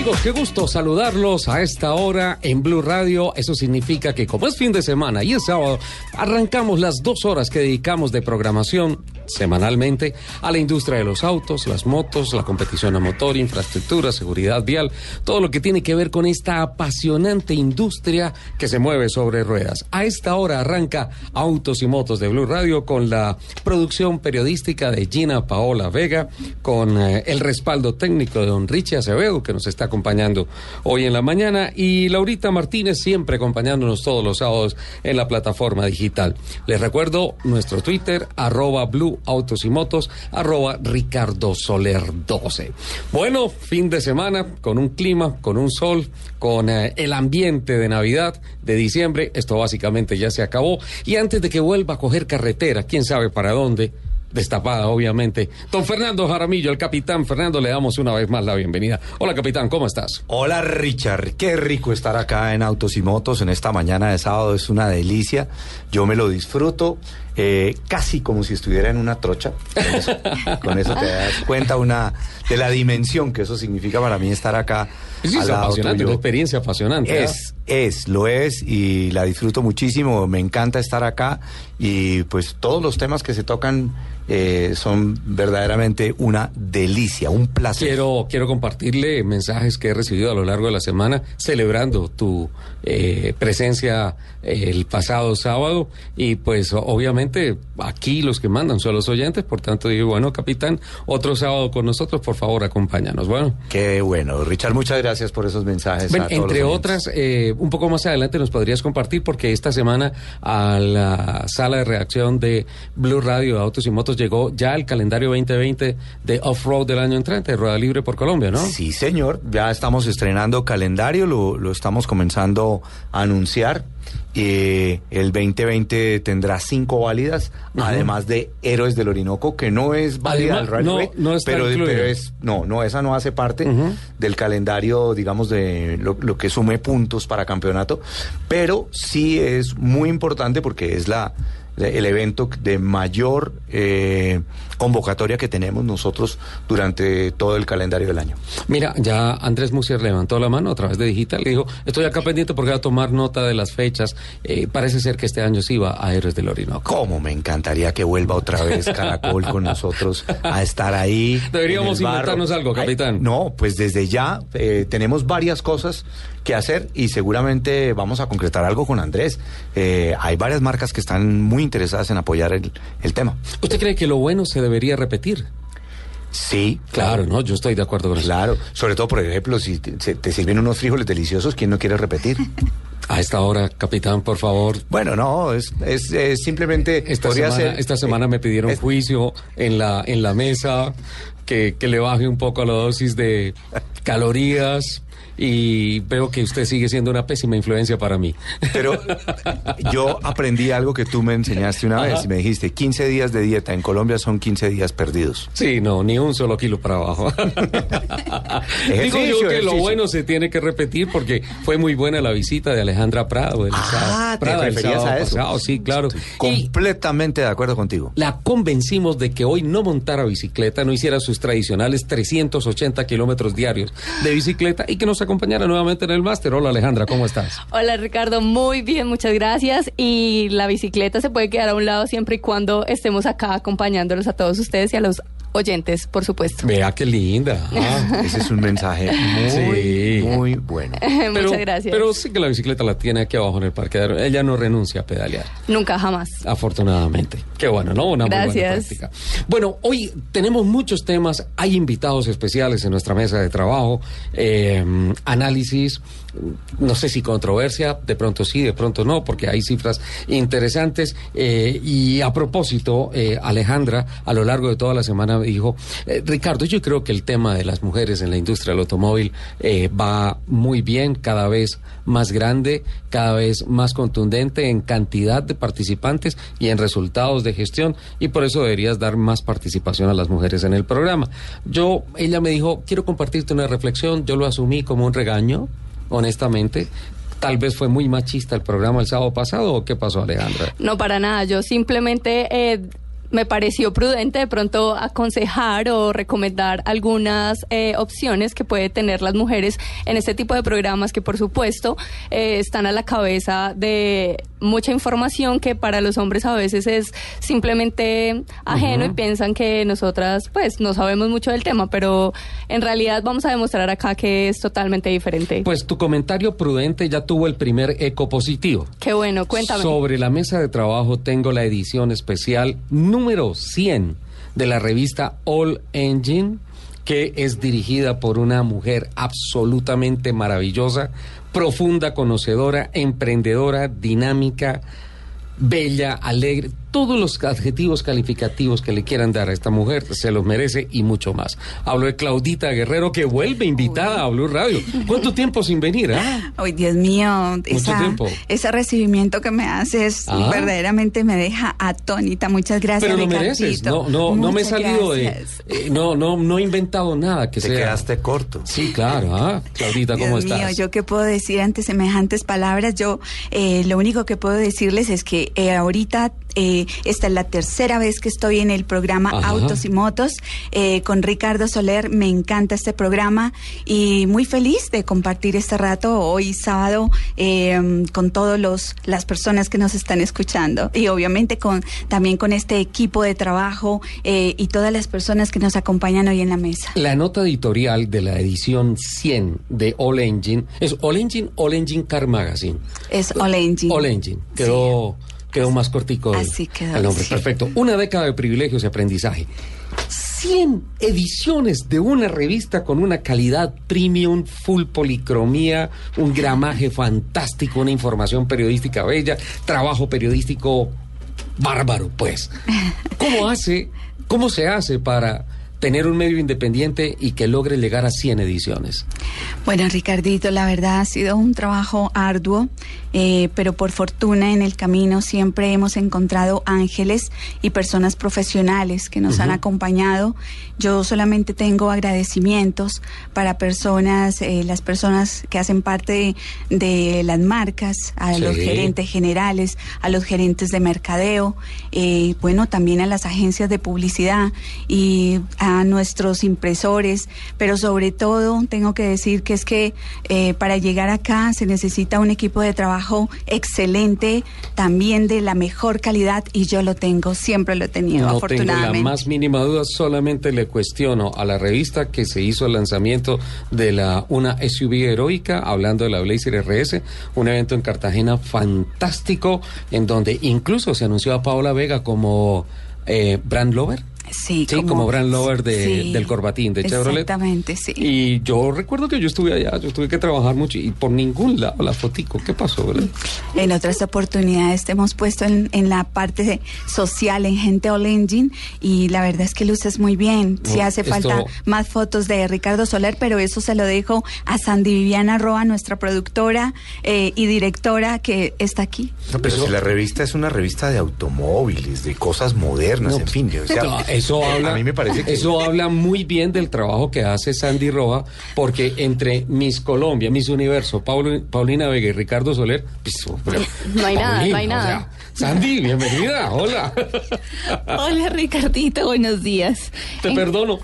Amigos? Qué gusto saludarlos a esta hora en Blue Radio. Eso significa que como es fin de semana y es sábado, arrancamos las dos horas que dedicamos de programación semanalmente a la industria de los autos, las motos, la competición a motor, infraestructura, seguridad vial, todo lo que tiene que ver con esta apasionante industria que se mueve sobre ruedas. A esta hora arranca Autos y Motos de Blue Radio con la producción periodística de Gina Paola Vega, con eh, el respaldo técnico de don Richie Acevedo, que nos está acompañando hoy en la mañana, y Laurita Martínez siempre acompañándonos todos los sábados en la plataforma digital. Les recuerdo nuestro Twitter, arroba Blue Autos y Motos, arroba Ricardo Soler 12. Bueno, fin de semana con un clima, con un sol, con eh, el ambiente de Navidad, de diciembre. Esto básicamente ya se acabó. Y antes de que vuelva a coger carretera, quién sabe para dónde, destapada, obviamente. Don Fernando Jaramillo, el capitán Fernando, le damos una vez más la bienvenida. Hola, capitán, ¿cómo estás? Hola, Richard. Qué rico estar acá en Autos y Motos en esta mañana de sábado. Es una delicia. Yo me lo disfruto. Eh, casi como si estuviera en una trocha. Con eso, te das cuenta una de la dimensión que eso significa para mí estar acá. Es, apasionante, una experiencia apasionante. Es, es, lo es y la disfruto muchísimo. Me encanta estar acá y pues todos los temas que se tocan eh, son verdaderamente una delicia, un placer. Quiero, quiero compartirle mensajes que he recibido a lo largo de la semana celebrando tu eh, presencia eh, el pasado sábado y pues obviamente aquí los que mandan son los oyentes, por tanto digo, bueno, capitán, otro sábado con nosotros, por favor, acompáñanos. Bueno. Qué bueno, Richard, muchas gracias por esos mensajes. entre otras, un poco más adelante nos podrías compartir porque esta semana a la sala de reacción de Blue Radio de Autos y Motos llegó ya el calendario 2020 de Off-Road del año entrante, Rueda Libre por Colombia, ¿no? Sí, señor. Ya estamos estrenando calendario, lo, lo estamos comenzando a anunciar. Eh, el 2020 tendrá cinco válidas, además de Héroes del Orinoco, que no es válida Además, no, no está pero, pero es no, no esa no hace parte del calendario, digamos de lo, lo que sume puntos para campeonato, pero sí es muy importante porque es la el evento de mayor eh, convocatoria que tenemos nosotros durante todo el calendario del año. Mira, ya Andrés Musier levantó la mano a través de digital y dijo, estoy acá pendiente porque voy a tomar nota de las fechas. Eh, parece ser que este año sí va a Héroes del Orinoco. ¿Cómo me encantaría que vuelva otra vez Caracol con nosotros a estar ahí? Deberíamos inventarnos algo, capitán. Ay, no, pues desde ya eh, tenemos varias cosas que hacer y seguramente vamos a concretar algo con Andrés. Eh, hay varias marcas que están muy interesadas en apoyar el, el tema. ¿Usted cree que lo bueno se debería repetir? Sí, Claro, ¿no? Yo estoy de acuerdo con eso. Claro, sobre todo, por ejemplo, si te, sirven unos frijoles deliciosos, ¿quién no quiere repetir? A esta hora, capitán, por favor. Bueno, no, es, es, es simplemente... Esta podría semana, ser- esta semana me pidieron es- juicio en la, en la mesa, que, que le baje un poco la dosis de calorías y veo que usted sigue siendo una pésima influencia para mí. Pero yo aprendí algo que tú me enseñaste una vez y me dijiste, 15 días de dieta en Colombia son 15 días perdidos. Sí, no, ni un solo kilo para abajo. Digo yo que lo bueno se tiene que repetir porque fue muy buena la visita de Alejandra Prado. El Ah, ¿te el sábado a eso? pasado, sí, claro. Completamente de acuerdo contigo. la convencimos de que hoy no montara bicicleta, no hiciera sus tradicionales 380 kilómetros diarios de bicicleta y que nos acompañara nuevamente en el máster. Hola Alejandra, ¿cómo estás? Hola Ricardo, muy bien, muchas gracias. Y la bicicleta se puede quedar a un lado siempre y cuando estemos acá acompañándolos a todos ustedes y a los oyentes, por supuesto. Vea qué linda. Ah, Ese es un mensaje muy, Sí. muy bueno. pero, muchas gracias. Pero sí que la bicicleta la tiene aquí abajo en el parqueadero. Ella no renuncia a pedalear. Nunca jamás. Afortunadamente. Qué bueno, ¿no? Una muy buena Gracias. práctica. Bueno, hoy tenemos muchos temas, hay invitados especiales en nuestra mesa de trabajo, eh, análisis, no sé si controversia, de pronto sí, de pronto no, porque hay cifras interesantes. Eh, y a propósito, eh, Alejandra, a lo largo de toda la semana dijo, eh, Ricardo, yo creo que el tema de las mujeres en la industria del automóvil va muy bien, cada vez más grande, cada vez más contundente en cantidad de participantes y en resultados de gestión, y por eso deberías dar más participación a las mujeres en el programa. Yo, ella me dijo, quiero compartirte una reflexión, yo lo asumí como un regaño honestamente. Tal vez fue muy machista el programa el sábado pasado o qué pasó, Alejandra? No, para nada. Yo simplemente eh, me pareció prudente de pronto aconsejar o recomendar algunas eh, opciones que puede tener las mujeres en este tipo de programas que por supuesto eh, están a la cabeza de mucha información que para los hombres a veces es simplemente ajeno y piensan que nosotras pues no sabemos mucho del tema, pero en realidad vamos a demostrar acá que es totalmente diferente. Pues tu comentario prudente ya tuvo el primer eco positivo. Qué bueno, cuéntame. Sobre la mesa de trabajo tengo la edición especial número 100 de la revista All Engine, que es dirigida por una mujer absolutamente maravillosa, profunda, conocedora, emprendedora, dinámica, bella, alegre, todos los adjetivos calificativos que le quieran dar a esta mujer, se los merece y mucho más. Hablo de Claudita Guerrero, que vuelve invitada a Blue Radio. ¿Cuánto tiempo sin venir? Ah? Ay, Dios mío, ese recibimiento que me haces ah. verdaderamente me deja atónita. Muchas gracias, Pero lo mereces. No, no, no me he salido de... Eh, no, no, no he inventado nada que Te quedaste corto. Sí, claro. ¿ah? Claudita, ¿cómo Dios estás? Mío, yo qué puedo decir ante semejantes palabras. Yo eh, lo único que puedo decirles es que eh, ahorita eh, esta es la tercera vez que estoy en el programa Autos y Motos eh, con Ricardo Soler. Me encanta este programa y muy feliz de compartir este rato hoy sábado eh, con todas las personas que nos están escuchando y obviamente con también con este equipo de trabajo y todas las personas que nos acompañan hoy en la mesa. La nota editorial de la edición 100 de All Engine es All Engine, All Engine Car Magazine. Es All Engine. All Engine. Quedó quedó más cortico Así quedó, el nombre. Perfecto. Una década de privilegios y aprendizaje. 100 ediciones de una revista con una calidad premium, full policromía, un gramaje fantástico, una información periodística bella, trabajo periodístico bárbaro, pues. ¿Cómo hace, cómo se hace para tener un medio independiente y que logre llegar a 100 ediciones? Bueno, Ricardito, la verdad ha sido un trabajo arduo, eh, pero por fortuna en el camino siempre hemos encontrado ángeles y personas profesionales que nos han acompañado. Yo solamente tengo agradecimientos para personas, eh, las personas que hacen parte de, las marcas, a los gerentes generales, a los gerentes de mercadeo, eh, bueno, también a las agencias de publicidad y a nuestros impresores, pero sobre todo tengo que decir que es que eh, para llegar acá se necesita un equipo de trabajo excelente, también de la mejor calidad y yo lo tengo, siempre lo he tenido, no afortunadamente. Tengo la más mínima duda, solamente le cuestiono a la revista que se hizo el lanzamiento de la una SUV heroica, hablando de la Blazer RS, un evento en Cartagena fantástico, en donde incluso se anunció a Paola Vega como eh, brand lover. Sí, como, Brand Lover de, del Corbatín de Chevrolet. Exactamente, sí. Y yo recuerdo que yo estuve allá, yo tuve que trabajar mucho y por ningún lado la fotico. ¿Qué pasó, verdad? En otras oportunidades te hemos puesto en, en la parte social, en Gente All Engine, y la verdad es que luces muy bien. Si hace falta más fotos de Ricardo Soler, pero eso se lo dejo a Sandy Viviana Roa, nuestra productora eh, y directora que está aquí. No, pero si la revista es una revista de automóviles, de cosas modernas, en fin. O sea, eso habla, a mí me parece que... eso habla muy bien del trabajo que hace Sandy Roja, porque entre Miss Colombia, Miss Universo, Paulina Vega y Ricardo Soler, pues, no hay nada, no hay nada. Sandy, bienvenida, hola. Hola Ricardito, buenos días. Te perdono.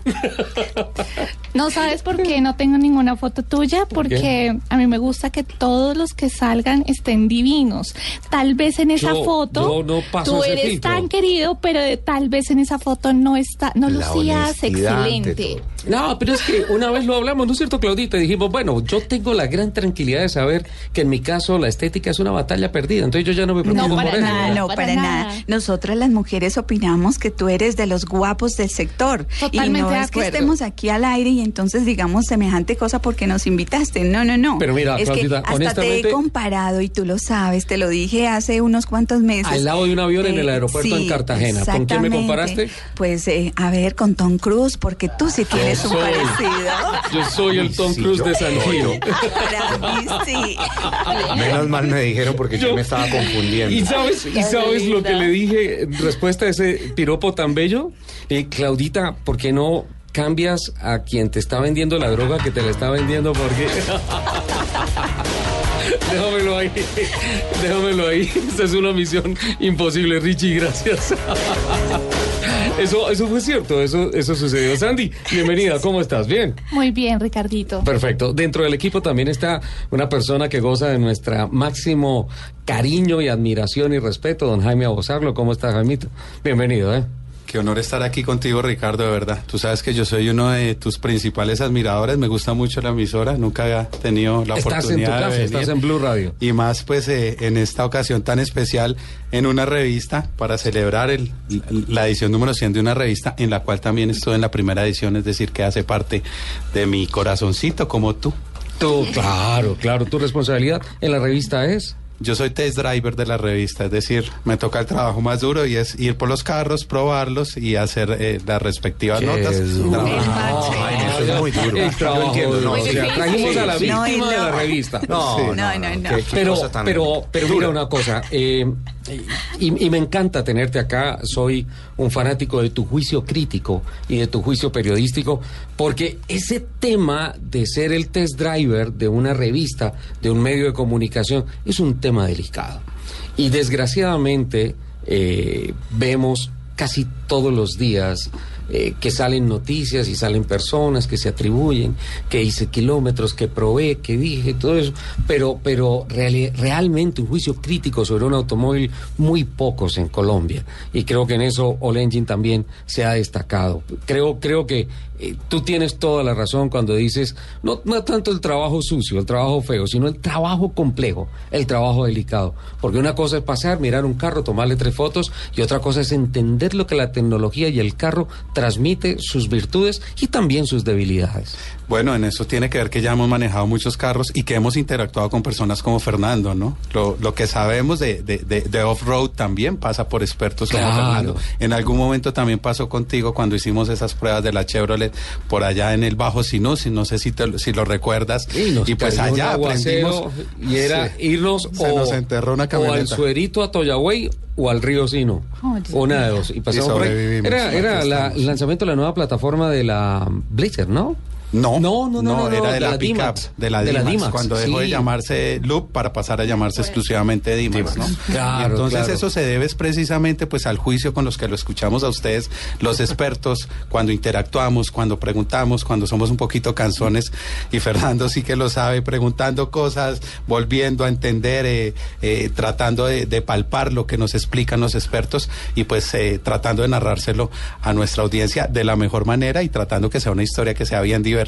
No sabes por qué no tengo ninguna foto tuya, porque a mí me gusta que todos los que salgan estén divinos. Tal vez en esa foto no tú eres tan querido, pero tal vez en esa foto no está, no lucías excelente. No, pero es que una vez lo hablamos, ¿no es cierto, Claudita? Dijimos, bueno, yo tengo la gran tranquilidad de saber que en mi caso la estética es una batalla perdida, entonces yo ya no me preocupo No, por para eso. nada. no, para para, nada. nada. Nosotras las mujeres opinamos que tú eres de los guapos del sector. y Totalmente no de es que estemos aquí al aire y entonces digamos semejante cosa porque nos invitaste. No, no, no. Pero mira, es que Claudita, hasta te honestamente- he comparado y tú lo sabes, te lo dije hace unos cuantos meses. Al lado de un avión en el aeropuerto en Cartagena. ¿Con quién me comparaste? Pues eh, a ver, con Tom Cruise, porque tú sí tienes un soy. parecido. Yo soy el Tom Sí, Cruise de San Gil. Para mí sí. Menos mal me dijeron porque yo, Yo- me estaba confundiendo. ¿Y sabes, y sabes lo que le dije en respuesta a ese piropo tan bello? Eh, Claudita, ¿por qué no cambias a quien te está vendiendo la droga que te la está vendiendo? Porque... Déjamelo ahí, déjamelo ahí. Esta es una misión imposible, Richie, gracias. Eso, eso fue cierto, eso, eso sucedió. Sandy, bienvenida, ¿cómo estás? ¿Bien? Muy bien, Ricardito. Perfecto. Dentro del equipo también está una persona que goza de nuestra máximo cariño y admiración y respeto, don Jaime Abosarlo. ¿Cómo estás, Jaimito? Bienvenido, ¿eh? Qué honor estar aquí contigo, Ricardo, de verdad. Tú sabes que yo soy uno de tus principales admiradores. Me gusta mucho la emisora. Nunca había tenido la Estás en tu oportunidad casa, de estás venir. en Blue Radio. Y más, pues, eh, en esta ocasión tan especial, en una revista, para celebrar el- la edición número 100 de una revista, en la cual también estuve en la primera edición, es decir, que hace parte de mi corazoncito, como tú. Tú, claro, claro. Tu responsabilidad en la revista es. Yo soy test driver de la revista, es decir, me toca el trabajo más duro y es ir por los carros, probarlos y hacer eh, las respectivas Qué notas. duro. Trabajo. No, Jaime, eso es muy duro. El trabajo Yo entiendo, no, O sea, sí, trajimos a la. No, víctima y de la no. revista. No, Sí. no, No, no, no. Qué- qué Pero, tan pero, pero mira una cosa, eh, y, y me encanta tenerte acá, soy un fanático de tu juicio crítico y de tu juicio periodístico, porque ese tema de ser el test driver de una revista, de un medio de comunicación, es un tema delicado. Y desgraciadamente eh, vemos casi todos los días eh, que salen noticias y salen personas que se atribuyen, que hice kilómetros, que probé, que dije, todo eso, pero, pero realmente un juicio crítico sobre un automóvil, muy pocos en Colombia. Y creo que en eso All Engine también se ha destacado. Creo, creo que eh, tú tienes toda la razón cuando dices, no, no tanto el trabajo sucio, el trabajo feo, sino el trabajo complejo, el trabajo delicado. Porque una cosa es pasar, mirar un carro, tomarle tres fotos, y otra cosa es entender lo que la tecnología y el carro transmite, sus virtudes y también sus debilidades. Bueno, en eso tiene que ver que ya hemos manejado muchos carros y que hemos interactuado con personas como Fernando, ¿no? Lo, lo que sabemos de, de, de- de off-road también pasa por expertos como Claro. Fernando. En algún momento también pasó contigo cuando hicimos esas pruebas de la Chevrolet por allá en el Bajo Sinus, y no sé si, te- si lo recuerdas. Y, pues allá aprendimos. y era Sí. irnos Se o, nos enterró una o al suerito a Toyagüey o al río Sino. Oh, una de dos. Y pasamos Y por ahí. Era, era la- el lanzamiento de la nueva plataforma de la Blizzard, ¿no? No, No, no, no, no, era de la, pickup, de la D-Max, cuando dejó de llamarse Loop para pasar a llamarse exclusivamente D-Max, ¿no? Claro, entonces eso se debe precisamente pues al juicio con los que lo escuchamos a ustedes, los expertos, cuando interactuamos, cuando preguntamos, cuando somos un poquito canzones y Fernando sí que lo sabe, preguntando cosas, volviendo a entender, eh, eh, tratando de, de palpar lo que nos explican los expertos y pues eh, tratando de narrárselo a nuestra audiencia de la mejor manera y tratando que sea una historia que sea bien divertida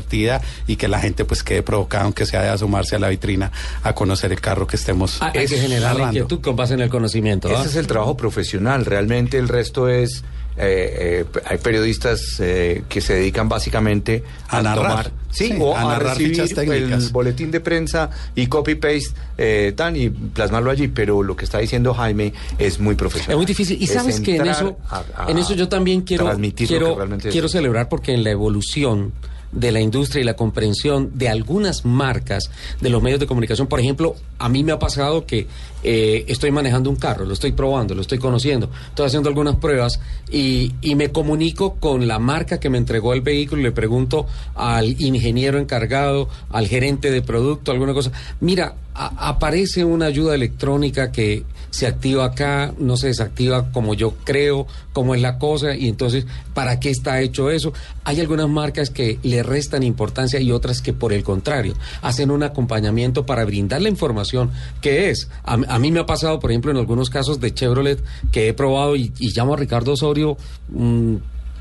y que la gente pues quede provocada, aunque sea de asomarse a la vitrina a conocer el carro que estemos Ah, hay que generar narrando. inquietud con base en el conocimiento. Ese es el trabajo profesional. Realmente el resto es. eh, eh, hay periodistas eh, que se dedican básicamente A narrar. tomar, sí, Sí, o a a, narrar recibir fichas técnicas. el boletín de prensa y copy paste eh, tan y plasmarlo allí. Pero lo que está diciendo Jaime es muy profesional. Es muy difícil. Y Es sabes que en eso, a- a en eso yo también quiero, transmitir lo que quiero, quiero celebrar porque en la evolución de la industria y la comprensión de algunas marcas de los medios de comunicación, por ejemplo, a mí me ha pasado que eh, estoy manejando un carro, lo estoy probando, lo estoy conociendo, estoy haciendo algunas pruebas y, y me comunico con la marca que me entregó el vehículo y le pregunto al ingeniero encargado, al gerente de producto, alguna cosa, mira, aparece una ayuda electrónica que se activa acá, no se desactiva como yo creo, como es la cosa, y entonces, ¿para qué está hecho eso? Hay algunas marcas que le restan importancia y otras que, por el contrario, hacen un acompañamiento para brindar la información que es. A, mí me ha pasado, por ejemplo, en algunos casos de Chevrolet que he probado y, y llamo a Ricardo Osorio. mm,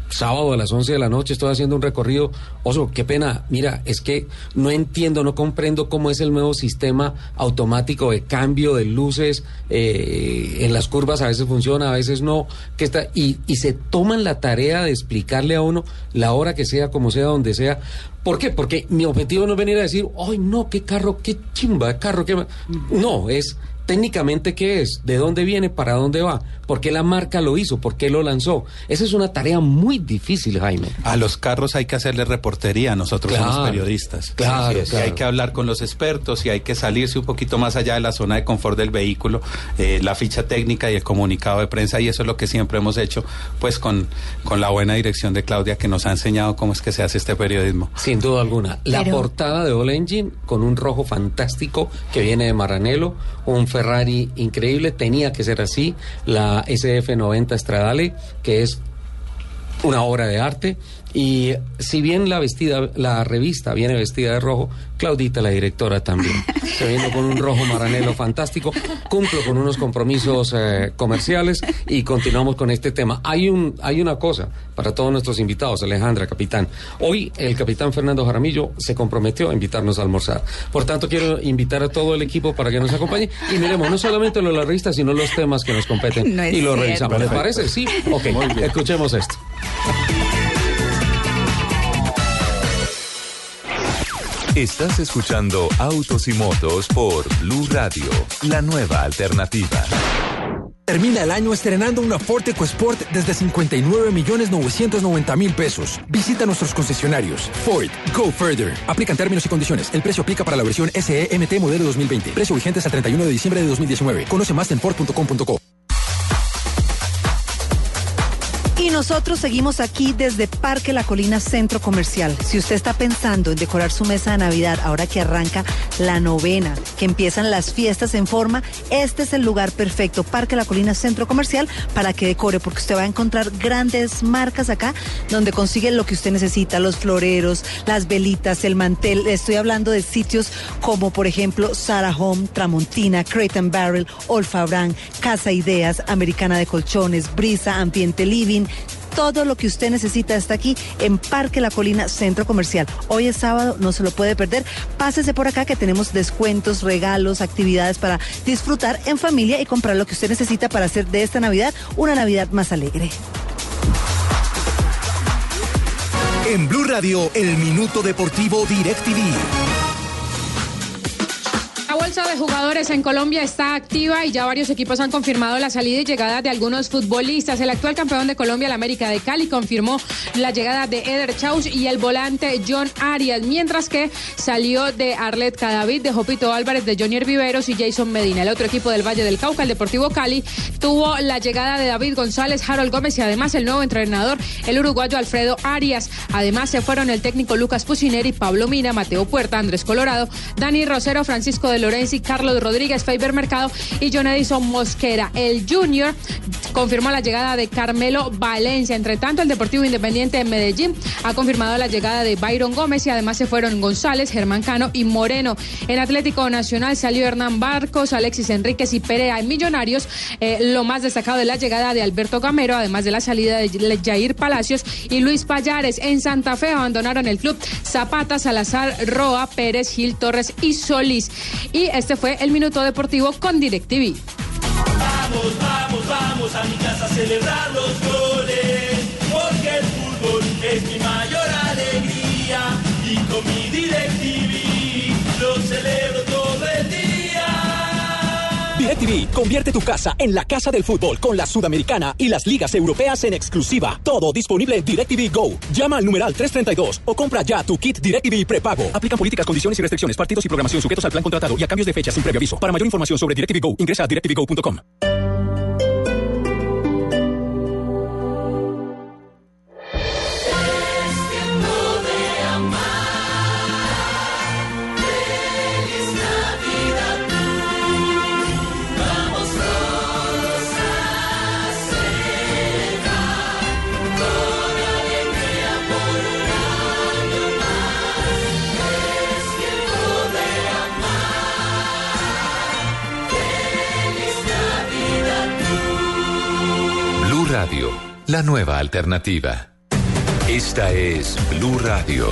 sábado a las 11 de la noche estoy haciendo un recorrido. Oso, qué pena. Mira, es que no entiendo, no comprendo cómo es el nuevo sistema automático de cambio de luces. eh, en las curvas a veces funciona, a veces no. Que está, y, y se toman la tarea de explicarle a uno la hora que sea, como sea, donde sea. ¿Por qué? Porque mi objetivo no es venir a decir, ay, no, qué carro, qué chimba, carro, qué. ma-". No, es técnicamente qué es, de dónde viene, para dónde va, por qué la marca lo hizo, por qué lo lanzó. Esa es una tarea muy difícil, Jaime. A los carros hay que hacerle reportería, nosotros Claro, somos periodistas. claro, claro. Hay que hablar con los expertos y hay que salirse un poquito más allá de la zona de confort del vehículo, eh, la ficha técnica y el comunicado de prensa y eso es lo que siempre hemos hecho, pues con, con la buena dirección de Claudia que nos ha enseñado cómo es que se hace este periodismo. Sin duda alguna. La Pero- portada de All Engine con un rojo fantástico que viene de Maranello, un Ferrari increíble, tenía que ser así, la SF90 Stradale, que es una obra de arte. Y si bien la vestida, la revista viene vestida de rojo, Claudita, la directora, también. Se viene con un rojo maranelo fantástico. Cumplo con unos compromisos eh, comerciales y continuamos con este tema. Hay un, hay una cosa para todos nuestros invitados, Alejandra, capitán. Hoy el capitán Fernando Jaramillo se comprometió a invitarnos a almorzar. Por tanto, quiero invitar a todo el equipo para que nos acompañe y miremos no solamente lo de la revista, sino los temas que nos competen No y lo cierto. revisamos. ¿Les parece? Sí. Ok. Escuchemos esto. Estás escuchando Autos y Motos por Blue Radio, la nueva alternativa. Termina el año estrenando una Ford EcoSport desde 59 millones 990 mil pesos. Visita nuestros concesionarios. Ford, go further. Aplican términos y condiciones. El precio aplica para la versión SEMT modelo 2020. Precio vigente hasta el 31 de diciembre de 2019. Conoce más en Ford.com.co. nosotros seguimos aquí desde Parque La Colina Centro Comercial. Si usted está pensando en decorar su mesa de Navidad ahora que arranca la novena, que empiezan las fiestas en forma, este es el lugar perfecto, Parque La Colina Centro Comercial, para que decore, porque usted va a encontrar grandes marcas acá donde consigue lo que usted necesita, los floreros, las velitas, el mantel. Estoy hablando de sitios como, por ejemplo, Sarah Home, Tramontina, Crate and Barrel, Olfa Brand, Casa Ideas, Americana de Colchones, Brisa, Ambiente Living. Todo lo que usted necesita está aquí en Parque La Colina Centro Comercial. Hoy es sábado, no se lo puede perder. Pásese por acá que tenemos descuentos, regalos, actividades para disfrutar en familia y comprar lo que usted necesita para hacer de esta Navidad una Navidad más alegre. En Blue Radio, el minuto deportivo DirecTV. Bolsa de jugadores en Colombia está activa y ya varios equipos han confirmado la salida y llegada de algunos futbolistas. El actual campeón de Colombia, el América de Cali, confirmó la llegada de Eder Chaus y el volante John Arias, mientras que salió de Arlet Cadavid, de Jopito Álvarez, de Jonier Viveros y Jason Medina. El otro equipo del Valle del Cauca, el Deportivo Cali, tuvo la llegada de David González, Harold Gómez y además el nuevo entrenador, el uruguayo Alfredo Arias. Además se fueron el técnico Lucas Pucineri, Pablo Mina, Mateo Puerta, Andrés Colorado, Dani Rosero, Francisco de Lorenzi, Carlos Rodríguez, Faber Mercado y John Edison Mosquera. El Junior confirmó la llegada de Carmelo Valencia. Entre tanto, el Deportivo Independiente de Medellín ha confirmado la llegada de Byron Gómez y además se fueron González, Germán Cano y Moreno. En Atlético Nacional salió Hernán Barcos, Alexis Enríquez y Perea. En Millonarios, eh, lo más destacado de la llegada de Alberto Gamero, además de la salida de Jair Palacios y Luis Payares. En Santa Fe abandonaron el club Zapata, Salazar, Roa, Pérez, Gil, Torres y Solís. Y este fue el Minuto Deportivo con DirecTV. Vamos, vamos, vamos a mi casa a celebrar los goles, porque el fútbol es mi DirecTV, convierte tu casa en la casa del fútbol con la Sudamericana y las ligas europeas en exclusiva. Todo disponible en DirecTV Go. Llama al numeral 332 o compra ya tu kit DirecTV prepago. Aplican políticas, condiciones y restricciones, partidos y programación sujetos al plan contratado y a cambios de fecha sin previo aviso. Para mayor información sobre DirecTV Go, ingresa a directvgo.com. La nueva alternativa. Esta es Blue Radio.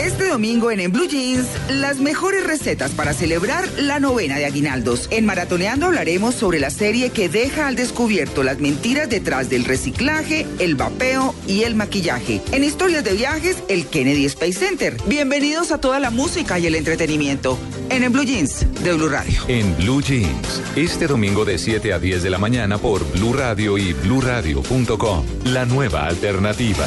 Este domingo en En Blue Jeans, las mejores recetas para celebrar la novena de aguinaldos. En Maratoneando hablaremos sobre la serie que deja al descubierto las mentiras detrás del reciclaje, el vapeo y el maquillaje. En Historias de Viajes, el Kennedy Space Center. Bienvenidos a toda la música y el entretenimiento. En En Blue Jeans, de Blue Radio. En Blue Jeans, este domingo de 7 a 10 de la mañana por Blue Radio y bluradio.com. La nueva alternativa.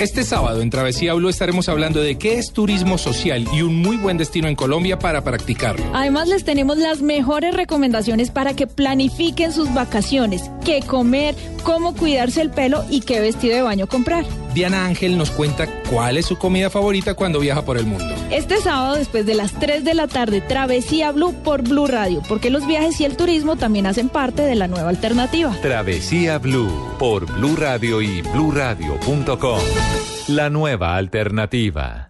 Este sábado en Travesía Blue estaremos hablando de qué es turismo social y un muy buen destino en Colombia para practicarlo. Además les tenemos las mejores recomendaciones para que planifiquen sus vacaciones, qué comer, cómo cuidarse el pelo y qué vestido de baño comprar. Diana Ángel nos cuenta cuál es su comida favorita cuando viaja por el mundo. Este sábado después de las 3 de la tarde, Travesía Blue por Blue Radio, porque los viajes y el turismo también hacen parte de la nueva alternativa. Travesía Blue por Blue Radio y bluradio.com. La nueva alternativa.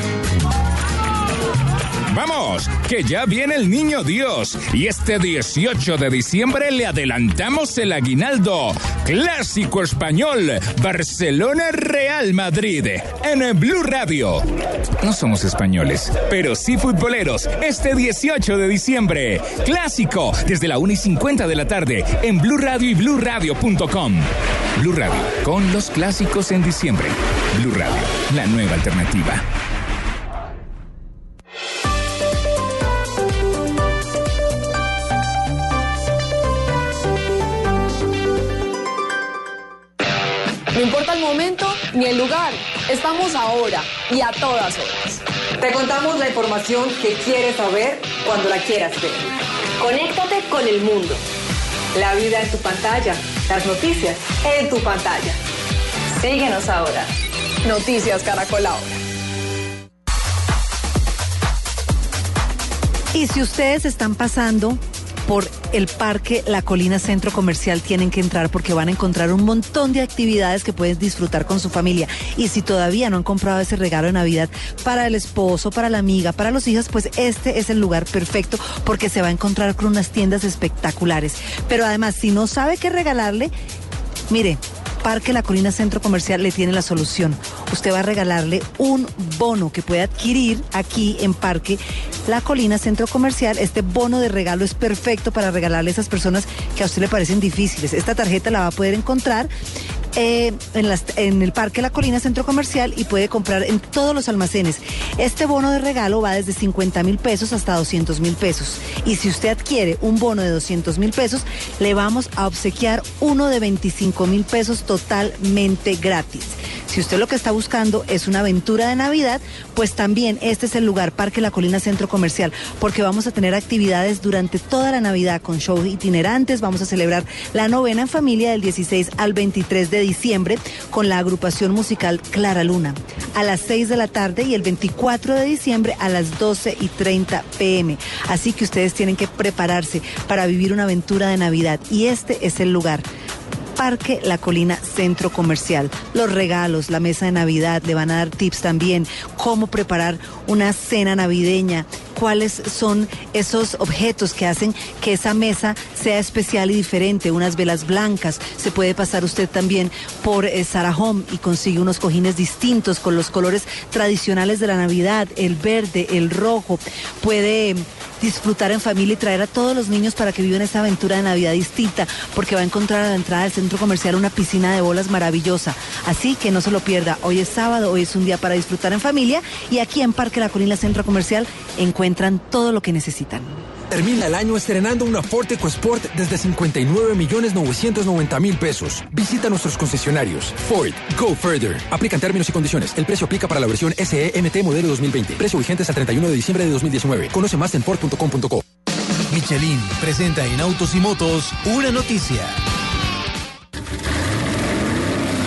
Que ya viene el niño Dios y este 18 de diciembre le adelantamos el aguinaldo clásico español Barcelona Real Madrid en Blue Radio. No somos españoles, pero sí futboleros. Este 18 de diciembre, clásico desde la 1 y 50 de la tarde en Blue Radio y BlueRadio.com. Blue Radio con los clásicos en diciembre. Blue Radio, la nueva alternativa. No importa el momento ni el lugar, estamos ahora y a todas horas. Te contamos la información que quieres saber cuando la quieras ver. Conéctate con el mundo. La vida en tu pantalla, las noticias en tu pantalla. Síguenos ahora. Noticias Caracol ahora. Y si ustedes están pasando por el parque La Colina Centro Comercial tienen que entrar porque van a encontrar un montón de actividades que pueden disfrutar con su familia. Y si todavía no han comprado ese regalo de Navidad para el esposo, para la amiga, para los hijos, pues este es el lugar perfecto porque se va a encontrar con unas tiendas espectaculares. Pero además, si no sabe qué regalarle, mire, Parque La Colina Centro Comercial le tiene la solución. Usted va a regalarle un bono que puede adquirir aquí en Parque La Colina Centro Comercial. Este bono de regalo es perfecto para regalarle a esas personas que a usted le parecen difíciles. Esta tarjeta la va a poder encontrar eh, en, en el Parque La Colina Centro Comercial y puede comprar en todos los almacenes. Este bono de regalo va desde 50 mil pesos hasta 200 mil pesos. Y si usted adquiere un bono de 200 mil pesos, le vamos a obsequiar uno de 25 mil pesos totalmente gratis. Si usted lo que está buscando es una aventura de Navidad, pues también este es el lugar, Parque La Colina Centro Comercial, porque vamos a tener actividades durante toda la Navidad con shows itinerantes, vamos a celebrar la novena en familia del 16 al 23 de diciembre con la agrupación musical Clara Luna a las 6 de la tarde y el 24 de diciembre a las 12 y 30 pm. Así que ustedes tienen que prepararse para vivir una aventura de Navidad y este es el lugar. Parque La Colina Centro Comercial. Los regalos, la mesa de Navidad, le van a dar tips también, cómo preparar una cena navideña, cuáles son esos objetos que hacen que esa mesa sea especial y diferente, unas velas blancas. Se puede pasar usted también por eh, Sarah Home y consigue unos cojines distintos con los colores tradicionales de la Navidad, el verde, el rojo. Puede disfrutar en familia y traer a todos los niños para que vivan esa aventura de Navidad distinta, porque va a encontrar a la entrada del centro comercial una piscina de bolas maravillosa. Así que no se lo pierda. Hoy es sábado, hoy es un día para disfrutar en familia y aquí en Parque La Colina Centro Comercial encuentran todo lo que necesitan. Termina el año estrenando una Ford EcoSport desde 59 millones 990 mil pesos. Visita nuestros concesionarios. Ford, go further. Aplican términos y condiciones. El precio aplica para la versión SEMT modelo 2020. Precio vigente hasta el 31 de diciembre de 2019. Conoce más en Ford.com.co. Michelin presenta en Autos y Motos una noticia.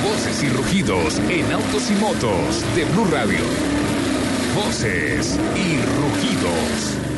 Voces y rugidos en autos y motos de Blue Radio. Voces y rugidos.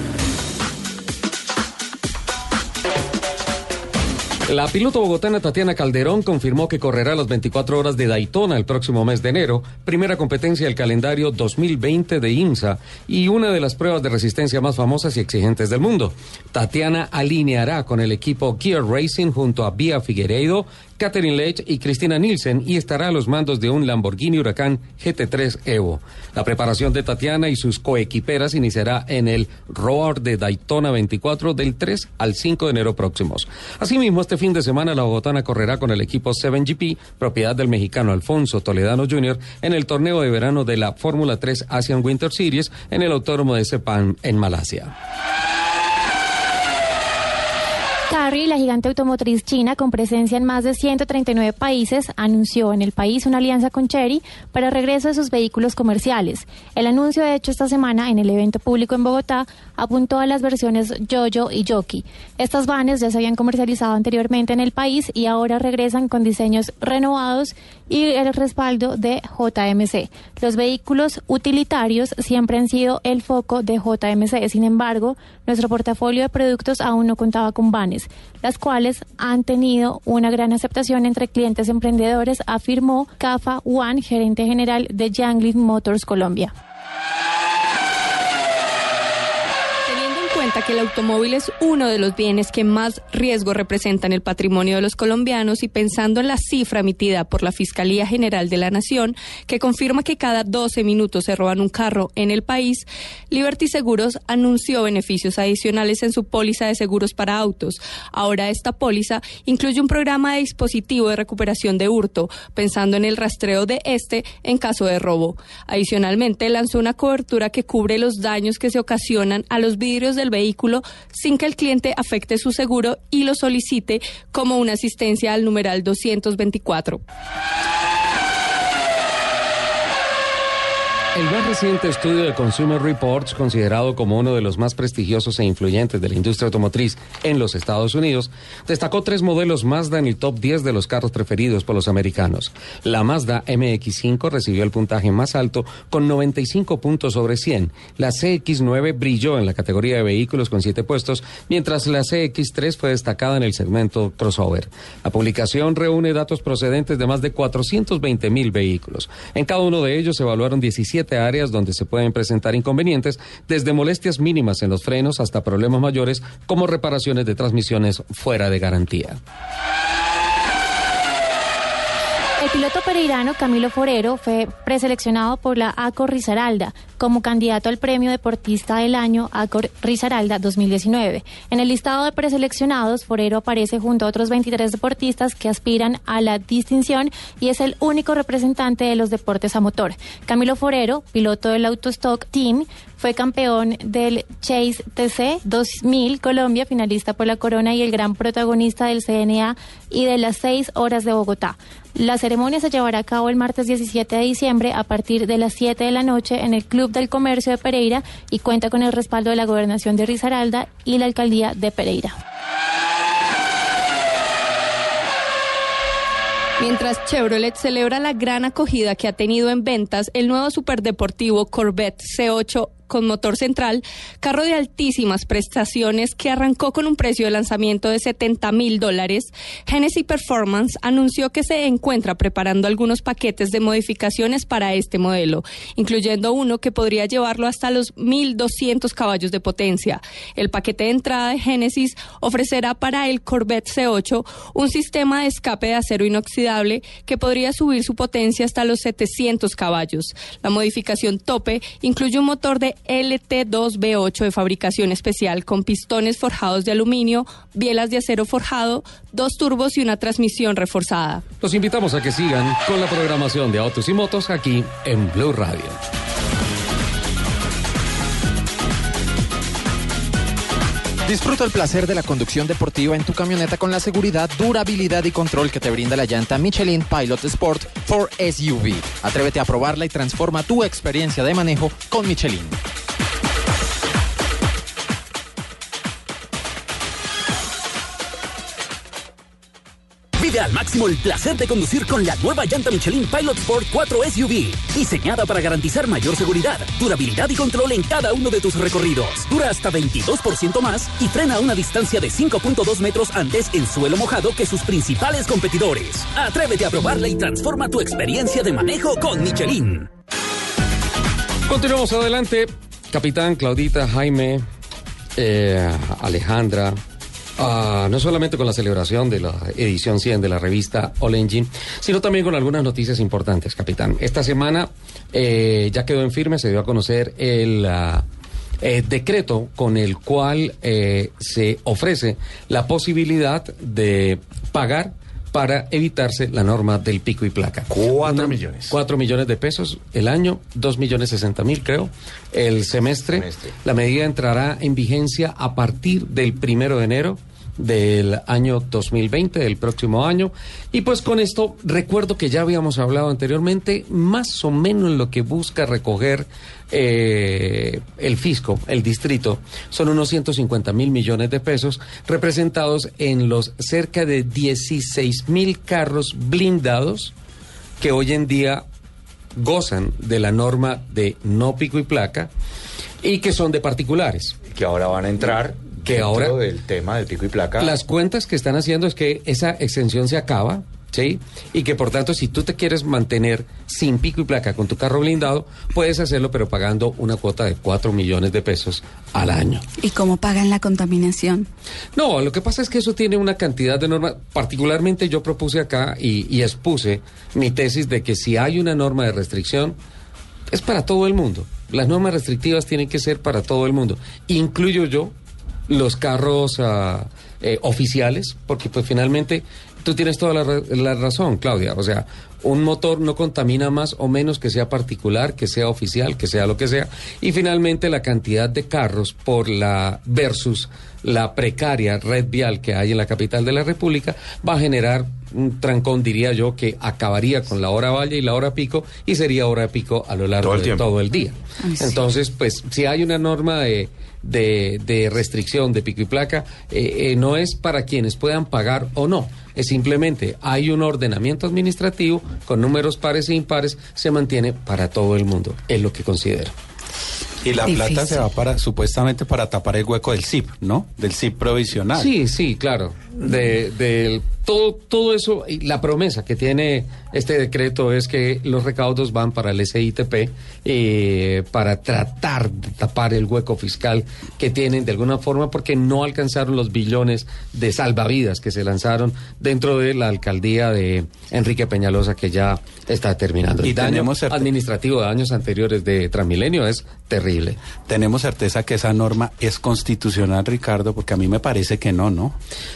La piloto bogotana Tatiana Calderón confirmó que correrá las 24 horas de Daytona el próximo mes de enero, primera competencia del calendario 2020 de IMSA y una de las pruebas de resistencia más famosas y exigentes del mundo. Tatiana alineará con el equipo Gear Racing junto a Bia Figueiredo, Catherine Lech y Cristina Nielsen y estará a los mandos de un Lamborghini Huracán GT3 Evo. La preparación de Tatiana y sus coequiperas iniciará en el Roar de Daytona 24 del 3 al 5 de enero próximos. Asimismo, este fin de semana la bogotana correrá con el equipo 7GP, propiedad del mexicano Alfonso Toledano Jr., en el torneo de verano de la Fórmula 3 Asian Winter Series en el autódromo de Sepang en Malasia. Carry, la gigante automotriz china con presencia en más de 139 países, anunció en el país una alianza con Chery para el regreso de sus vehículos comerciales. El anuncio hecho esta semana en el evento público en Bogotá apuntó a las versiones Jojo y Jockey. Estas vanes ya se habían comercializado anteriormente en el país y ahora regresan con diseños renovados y el respaldo de JMC. Los vehículos utilitarios siempre han sido el foco de JMC. Sin embargo, nuestro portafolio de productos aún no contaba con vanes, las cuales han tenido una gran aceptación entre clientes emprendedores, afirmó Cafa One, gerente general de Yanglin Motors Colombia. Teniendo en que el automóvil es uno de los bienes que más riesgo representa en el patrimonio de los colombianos y pensando en la cifra emitida por la Fiscalía General de la Nación, que confirma que cada 12 minutos se roban un carro en el país, Liberty Seguros anunció beneficios adicionales en su póliza de seguros para autos. Ahora esta póliza incluye un programa de dispositivo de recuperación de hurto, pensando en el rastreo de este en caso de robo. Adicionalmente, lanzó una cobertura que cubre los daños que se ocasionan a los vidrios del vehículo sin que el cliente afecte su seguro y lo solicite como una asistencia al numeral 224. El más reciente estudio de Consumer Reports, considerado como uno de los más prestigiosos e influyentes de la industria automotriz en los Estados Unidos, destacó tres modelos Mazda en el top 10 de los carros preferidos por los americanos. La Mazda MX5 recibió el puntaje más alto con 95 puntos sobre 100. La CX9 brilló en la categoría de vehículos con 7 puestos, mientras la CX3 fue destacada en el segmento crossover. La publicación reúne datos procedentes de más de 420 mil vehículos. En cada uno de ellos se evaluaron 17 áreas donde se pueden presentar inconvenientes, desde molestias mínimas en los frenos hasta problemas mayores como reparaciones de transmisiones fuera de garantía. El piloto pereirano Camilo Forero fue preseleccionado por la ACO Risaralda como candidato al premio Deportista del Año Acor Risaralda 2019. En el listado de preseleccionados, Forero aparece junto a otros 23 deportistas que aspiran a la distinción y es el único representante de los deportes a motor. Camilo Forero, piloto del Autostock Team, fue campeón del Chase TC 2000 Colombia, finalista por la corona y el gran protagonista del CNA y de las seis horas de Bogotá. La ceremonia se llevará a cabo el martes 17 de diciembre a partir de las 7 de la noche en el Club del Comercio de Pereira y cuenta con el respaldo de la Gobernación de Risaralda y la Alcaldía de Pereira. Mientras Chevrolet celebra la gran acogida que ha tenido en ventas el nuevo superdeportivo Corvette C8 con motor central, carro de altísimas prestaciones que arrancó con un precio de lanzamiento de 70 mil dólares, Genesis Performance anunció que se encuentra preparando algunos paquetes de modificaciones para este modelo, incluyendo uno que podría llevarlo hasta los 1.200 caballos de potencia. El paquete de entrada de Genesis ofrecerá para el Corvette C8 un sistema de escape de acero inoxidable que podría subir su potencia hasta los 700 caballos. La modificación tope incluye un motor de LT2B8 de fabricación especial con pistones forjados de aluminio, bielas de acero forjado, dos turbos y una transmisión reforzada. Los invitamos a que sigan con la programación de Autos y Motos aquí en Blue Radio. Disfruta el placer de la conducción deportiva en tu camioneta con la seguridad, durabilidad y control que te brinda la llanta Michelin Pilot Sport 4 SUV. Atrévete a probarla y transforma tu experiencia de manejo con Michelin. Vive al máximo el placer de conducir con la nueva llanta Michelin Pilot Sport 4 SUV, diseñada para garantizar mayor seguridad, durabilidad y control en cada uno de tus recorridos. Dura hasta 22% más y frena a una distancia de 5.2 metros antes en suelo mojado que sus principales competidores. Atrévete a probarla y transforma tu experiencia de manejo con Michelin. Continuamos adelante. Capitán, Claudita, Jaime, eh, Alejandra. Ah, no solamente con la celebración de la edición 100 de la revista All Engine, sino también con algunas noticias importantes, capitán. Esta semana eh, ya quedó en firme, se dio a conocer el ah, eh, decreto con el cual eh, se ofrece la posibilidad de pagar para evitarse la norma del pico y placa. Cuatro millones. Cuatro millones de pesos el año, dos millones sesenta mil creo, el semestre. La medida entrará en vigencia a partir del primero de enero del año 2020, del próximo año. Y pues con esto, recuerdo que ya habíamos hablado anteriormente, más o menos lo que busca recoger eh, el fisco, el distrito, son unos 150 mil millones de pesos, representados en los cerca de 16 mil carros blindados que hoy en día gozan de la norma de no pico y placa y que son de particulares. Que ahora van a entrar que dentro ahora del tema del pico y placa. las cuentas que están haciendo es que esa exención se acaba, ¿sí? Y que por tanto, si tú te quieres mantener sin pico y placa con tu carro blindado, puedes hacerlo, pero pagando una cuota de 4 millones de pesos al año. ¿Y cómo pagan la contaminación? No, lo que pasa es que eso tiene una cantidad de normas. Particularmente yo propuse acá y, y expuse mi tesis de que si hay una norma de restricción, es para todo el mundo. Las normas restrictivas tienen que ser para todo el mundo. Incluyo yo los carros eh, oficiales, porque pues finalmente tú tienes toda la, la razón, Claudia. O sea, un motor no contamina más o menos que sea particular, que sea oficial, que sea lo que sea. Y finalmente la cantidad de carros por la versus la precaria red vial que hay en la capital de la República va a generar un trancón, diría yo, que acabaría con la hora valle y la hora pico y sería hora pico a lo largo Todo de todo el día. Ay, sí. Entonces, pues, si hay una norma de, de, de restricción de pico y placa, eh, eh, no es para quienes puedan pagar o no. Es simplemente hay un ordenamiento administrativo con números pares e impares, se mantiene para todo el mundo. Es lo que considero. Y la plata se va para supuestamente para tapar el hueco del SIP, ¿no? Del SIP provisional. Sí, sí, claro. De, del todo, todo eso, y la promesa que tiene este decreto es que los recaudos van para el SITP eh, para tratar de tapar el hueco fiscal que tienen de alguna forma porque no alcanzaron los billones de salvavidas que se lanzaron dentro de la alcaldía de Enrique Peñalosa que ya está terminando. Y el daño administrativo de años anteriores de Transmilenio es terrible. Tenemos certeza que esa norma es constitucional, Ricardo, porque a mí me parece que no, ¿no?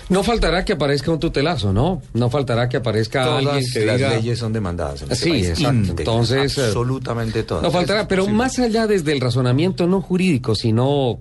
No faltará que aparezca un tutelazo, ¿no? No faltará que aparezca Todas alguien que las diga... leyes son demandadas en este Sí, país. exacto. Íntegras, Entonces, eh, absolutamente todas. No faltará, pero posible. más allá desde el razonamiento no jurídico, sino,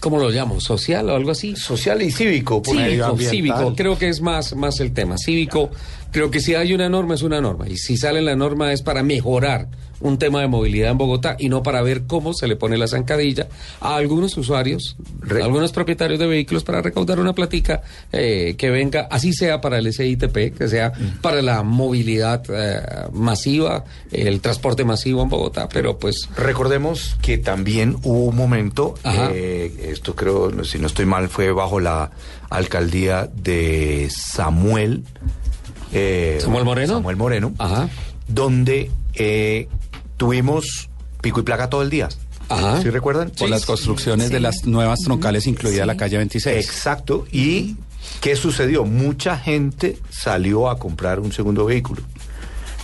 ¿cómo lo llamo? ¿Social o algo así? Social y cívico. por Cívico, cívico, creo que es más, más el tema. Cívico, creo que si hay una norma es una norma, y si sale la norma es para mejorar un tema de movilidad en Bogotá y no para ver cómo se le pone la zancadilla a algunos usuarios, a algunos propietarios de vehículos para recaudar una platica eh, que venga, así sea para el SITP, que sea para la movilidad eh, masiva, el transporte masivo en Bogotá, pero pues... Recordemos que también hubo un momento, eh, esto creo, si no estoy mal, fue bajo la alcaldía de Samuel. ¿Samuel Moreno? Samuel Moreno. Donde eh, tuvimos pico y placa todo el día. Ajá. ¿Sí recuerdan? Por las construcciones de las nuevas troncales, incluida la calle 26. Exacto. ¿Y qué sucedió? Mucha gente salió a comprar un segundo vehículo.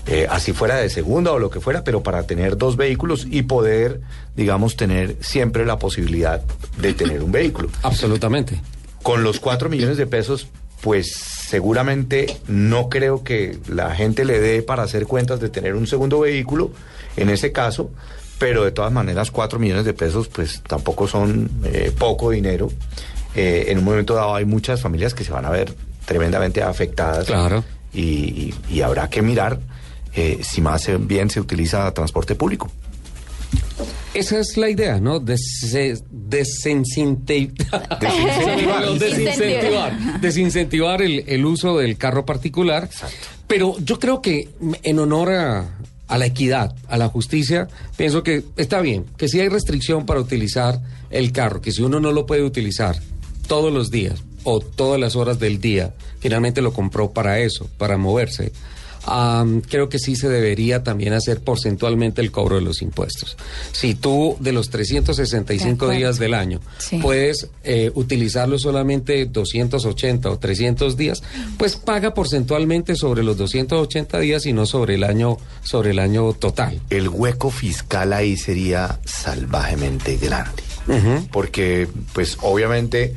Eh, así fuera de segunda o lo que fuera, pero para tener dos vehículos y poder, digamos, tener siempre la posibilidad de tener un vehículo. Absolutamente. Con los cuatro millones de pesos, pues seguramente no creo que la gente le dé para hacer cuentas de tener un segundo vehículo en ese caso, pero de todas maneras cuatro millones de pesos pues tampoco son eh, poco dinero. Eh, en un momento dado hay muchas familias que se van a ver tremendamente afectadas. Claro. Y, y- y habrá que mirar eh, si más bien se utiliza transporte público. Esa es la idea, ¿no? Des- desincenti- Desincentivar. desincentivar. Desincentivar el, el uso del carro particular. Pero yo creo que en honor a, a la equidad, a la justicia, pienso que está bien, que si hay restricción para utilizar el carro, que si uno no lo puede utilizar todos los días o todas las horas del día, finalmente lo compró para eso, para moverse. Am, creo que sí se debería también hacer porcentualmente el cobro de los impuestos. Si tú de los 365 De días del año Sí. puedes eh, utilizarlo solamente 280 o 300 días, pues paga porcentualmente sobre los 280 días y no sobre el año sobre el año total. El hueco fiscal ahí sería salvajemente grande. porque pues obviamente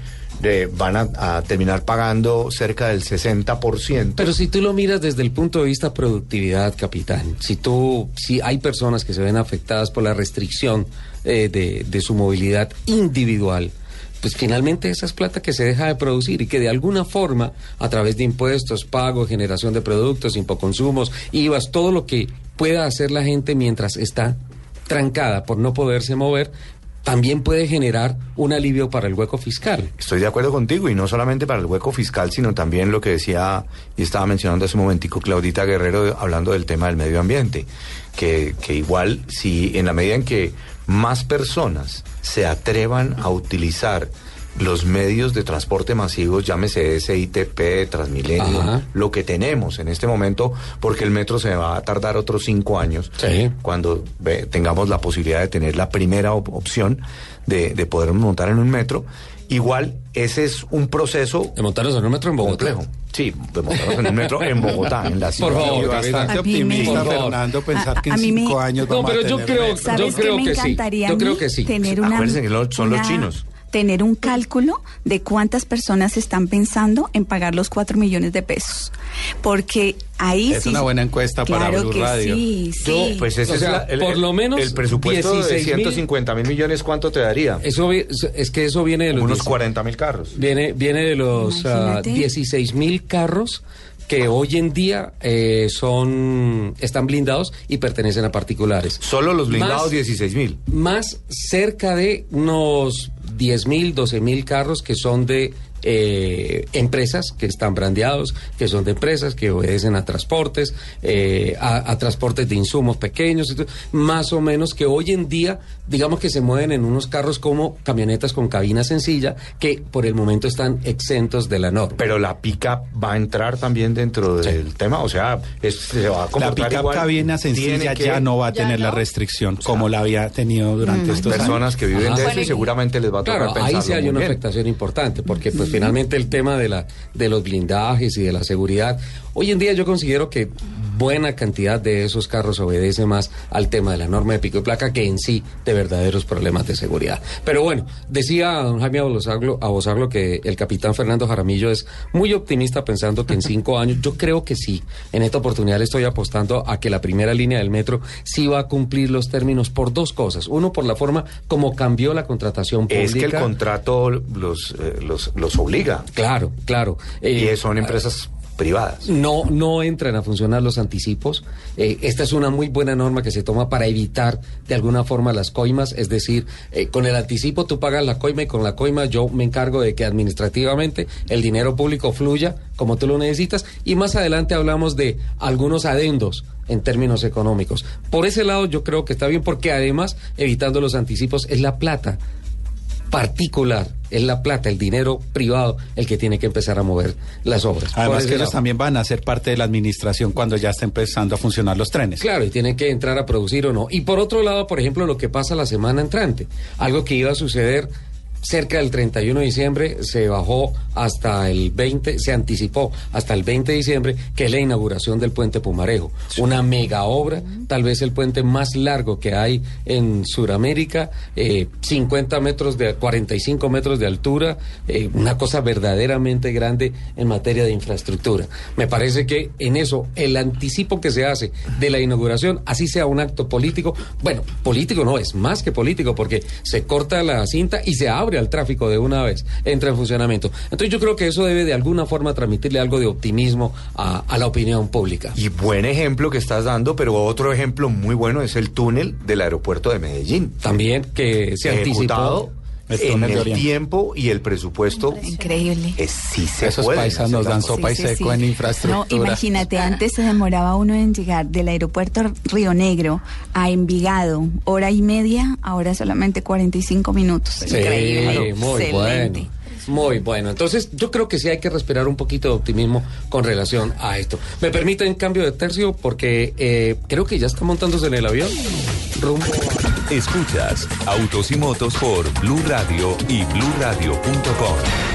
van a, terminar pagando cerca del 60%. Pero si tú lo miras desde el punto de vista productividad, capitán, si tú, si hay personas que se ven afectadas por la restricción eh, de, de su movilidad individual, pues finalmente esa es plata que se deja de producir y que de alguna forma, a través de impuestos, pago, generación de productos, impoconsumos, IVAs, todo lo que pueda hacer la gente mientras está trancada por no poderse mover, también puede generar un alivio para el hueco fiscal. Estoy de acuerdo contigo y no solamente para el hueco fiscal, sino también lo que decía y estaba mencionando hace un momentico Claudita Guerrero hablando del tema del medio ambiente, que, que igual si en la medida en que más personas se atrevan a utilizar los medios de transporte masivos, llámese SITP, Transmilenio, Ajá. lo que tenemos en este momento, porque el metro se va a tardar otros cinco años cuando ve- tengamos la posibilidad de tener la primera op- opción de, de poder montar en un metro. Igual, ese es un proceso... De montarnos en un metro en Bogotá. Complejo. Sí, de montarnos en un metro en Bogotá, en la ciudad. Por favor, bastante me- optimista, Por favor. Fernando, pensar A- que en mí me- cinco años No, vamos pero a yo tener creo- metro. ¿Sabes Yo creo qué me que sí. Yo creo que sí. Tener una, Acuérdense que lo- son los una- chinos. Tener un cálculo de cuántas personas están pensando en pagar los 4 millones de pesos. Porque ahí Es sí. una buena encuesta para Claro Blue que Radio. Sí, Yo, sí. pues ese O es la- el, por el- lo menos el presupuesto de 16 mil. 150 mil millones, ¿cuánto te daría? Eso es que eso viene de los Unos 10 40 mil carros. Viene, viene de los ah, Imagínate. 16 mil carros que hoy en día eh, son están blindados y pertenecen a particulares. Solo los blindados Más- 16 mil. Más cerca de unos 10 mil, 12 mil carros que son de eh, empresas que están brandeados, que son de empresas que obedecen a transportes, eh, a, a transportes de insumos pequeños, y todo, más o menos que hoy en día, digamos que se mueven en unos carros como camionetas con cabina sencilla, que por el momento están exentos de la norma. Pero la pica va a entrar también dentro del tema, o sea, es- se va a La comportar igual. cabina sencilla que- ya no va a tener la restricción como la había tenido durante Hay estos personas años. que viven Ajá. de eso y seguramente les va a tocar Claro, ahí sí hay una bien. afectación importante, porque pues finalmente el tema de la de los blindajes y de la seguridad, hoy en día yo considero que buena cantidad de esos carros obedece más al tema de la norma de pico y placa que en sí de verdaderos problemas de seguridad. Pero bueno, decía don Jaime Abosaglo, Abosaglo que el capitán Fernando Jaramillo es muy optimista pensando que en cinco años, yo creo que sí, en esta oportunidad le estoy apostando a que la primera línea del metro sí va a cumplir los términos por dos cosas. Uno, por la forma como cambió la contratación pública. Es que el contrato los, eh, los, los obliga. Claro, claro. y Eh, son empresas privadas. No, no entran a funcionar los anticipos. Eh, esta es una muy buena norma que se toma para evitar de alguna forma las coimas. Es decir, eh, con el anticipo tú pagas la coima y con la coima yo me encargo de que administrativamente el dinero público fluya como tú lo necesitas. Y más adelante hablamos de algunos adendos en términos económicos. Por ese lado yo creo que está bien porque además evitando los anticipos es la plata particular, es la plata, el dinero privado el que tiene que empezar a mover las obras. Además que ellos también van a ser parte de la administración cuando ya está empezando a funcionar los trenes. Claro, y tienen que entrar a producir o no. Y por otro lado, por ejemplo, lo que pasa la semana entrante, algo que iba a suceder cerca del 31 de diciembre, se bajó hasta el 20, se anticipó hasta el 20 de diciembre, que es la inauguración del puente Pumarejo. Una mega obra, tal vez el puente más largo que hay en Sudamérica, eh, 50 metros de, 45 metros de altura, eh, una cosa verdaderamente grande en materia de infraestructura. Me parece que en eso, el anticipo que se hace de la inauguración, así sea un acto político, bueno, político no, es más que político, porque se corta la cinta y se abre al tráfico de una vez, entra en funcionamiento. Entonces yo creo que eso debe de alguna forma transmitirle algo de optimismo a, a la opinión pública. Y buen ejemplo que estás dando, pero otro ejemplo muy bueno es el túnel del aeropuerto de Medellín. También que se Ejecutado en el Oriente. tiempo y el presupuesto. Increíble. Es, sí se Esos puede paisanos dan sopa y Sí, sí, seco sí. en infraestructura. No, imagínate, antes se demoraba uno en llegar del aeropuerto Río Negro a Envigado, hora y media, ahora solamente 45 minutos. Sí, Increíble. muy Excelente. bueno. Muy bueno. Entonces, yo creo que sí hay que respirar un poquito de optimismo con relación a esto. Me permiten cambio de tercio porque eh, creo que ya está montándose en el avión. Rumbo. Escuchas Autos y Motos por Blue Radio y BlueRadio.com.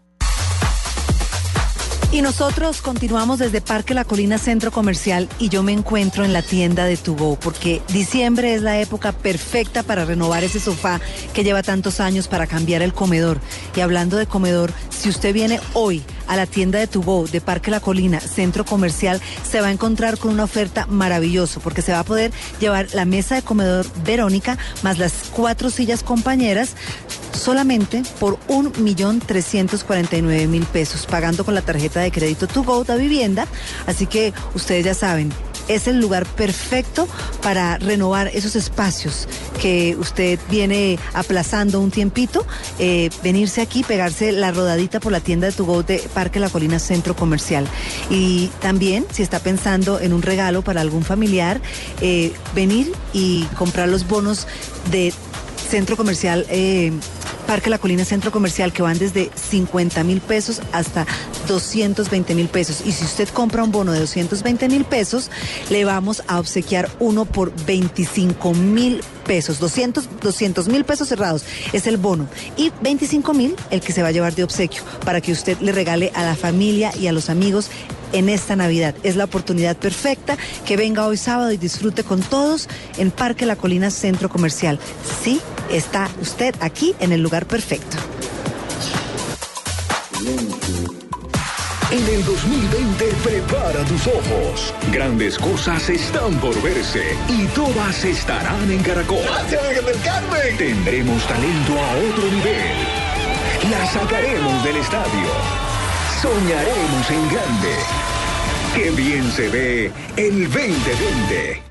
Y nosotros continuamos desde Parque La Colina Centro Comercial y yo me encuentro en la tienda de Tugo porque diciembre es la época perfecta para renovar ese sofá que lleva tantos años para cambiar el comedor. Y hablando de comedor, si usted viene hoy a la tienda de Tugo de Parque La Colina Centro Comercial, se va a encontrar con una oferta maravillosa porque se va a poder llevar la mesa de comedor Verónica más las cuatro sillas compañeras solamente por un millón trescientos cuarenta y nueve mil pesos, pagando con la tarjeta de crédito To Go da vivienda. Así que ustedes ya saben, es el lugar perfecto para renovar esos espacios que usted viene aplazando un tiempito, eh, venirse aquí, pegarse la rodadita por la tienda de To Go de Parque La Colina Centro Comercial. Y también, si está pensando en un regalo para algún familiar, eh, venir y comprar los bonos de Centro Comercial, eh, Parque La Colina Centro Comercial, que van desde 50 mil pesos hasta 220 mil pesos. Y si usted compra un bono de 220 mil pesos, le vamos a obsequiar uno por 25 mil pesos. 200 mil pesos cerrados es el bono. Y 25 mil el que se va a llevar de obsequio para que usted le regale a la familia y a los amigos en esta Navidad. Es la oportunidad perfecta que venga hoy sábado y disfrute con todos en Parque La Colina Centro Comercial. Sí, está usted aquí en el lugar perfecto. En el 2020 prepara tus ojos. Grandes cosas están por verse y todas estarán en Caracol. Carmen! Tendremos talento a otro nivel. La sacaremos del estadio. Soñaremos en grande. Qué bien se ve el 2020.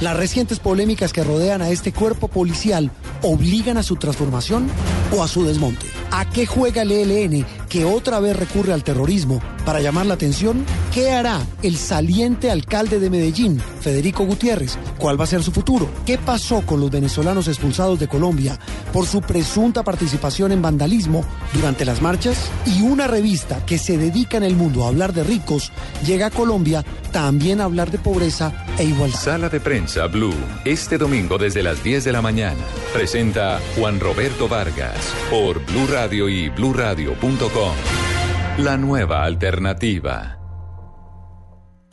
Las recientes polémicas que rodean a este cuerpo policial obligan a su transformación o a su desmonte. ¿A qué juega el ELN que otra vez recurre al terrorismo para llamar la atención? ¿Qué hará el saliente alcalde de Medellín, Federico Gutiérrez? ¿Cuál va a ser su futuro? ¿Qué pasó con los venezolanos expulsados de Colombia por su presunta participación en vandalismo durante las marchas? Y una revista que se dedica en el mundo a hablar de ricos llega a Colombia también a hablar de pobreza e igualdad. Sala de Prensa Blue, este domingo desde las 10 de la mañana. Presenta Juan Roberto Vargas por Blue Radio y bluradio.com. La nueva alternativa.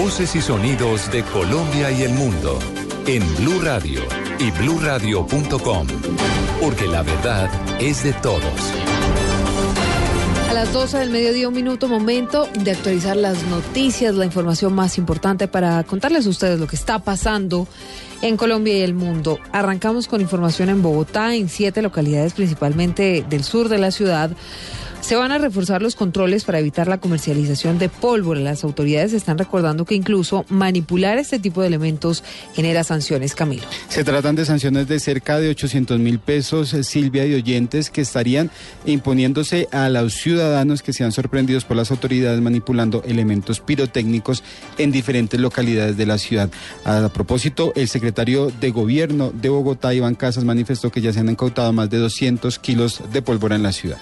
Voces y sonidos de Colombia y el mundo en Blue Radio y bluradio.com. Porque la verdad es de todos. A las 12 del mediodía, un minuto, momento de actualizar las noticias, la información más importante para contarles a ustedes lo que está pasando en Colombia y el mundo. Arrancamos con información en Bogotá, en siete localidades, principalmente del sur de la ciudad. Se van a reforzar los controles para evitar la comercialización de pólvora. Las autoridades están recordando que incluso manipular este tipo de elementos genera sanciones, Camilo. Se tratan de sanciones de cerca de 800 mil pesos, Silvia y oyentes, que estarían imponiéndose a los ciudadanos que sean sorprendidos por las autoridades manipulando elementos pirotécnicos en diferentes localidades de la ciudad. A propósito, el secretario de Gobierno de Bogotá, Iván Casas, manifestó que ya se han incautado más de 200 kilos de pólvora en la ciudad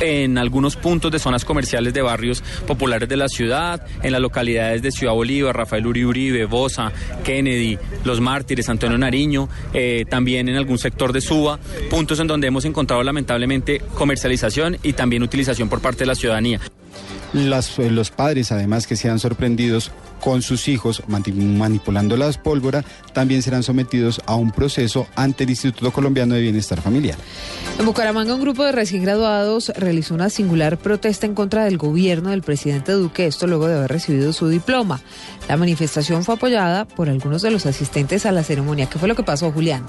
en algunos puntos de zonas comerciales de barrios populares de la ciudad, en las localidades de Ciudad Bolívar, Rafael Uribe Uribe, Bosa, Kennedy, Los Mártires, Antonio Nariño, eh, también en algún sector de Suba, puntos en donde hemos encontrado lamentablemente comercialización y también utilización por parte de la ciudadanía. Las, eh, los padres, además que sean sorprendidos con sus hijos mani- manipulando las pólvora, también serán sometidos a un proceso ante el Instituto Colombiano de Bienestar Familiar. En Bucaramanga, un grupo de recién graduados realizó una singular protesta en contra del gobierno del presidente Duque, esto luego de haber recibido su diploma. La manifestación fue apoyada por algunos de los asistentes a la ceremonia. ¿Qué fue lo que pasó, Julián?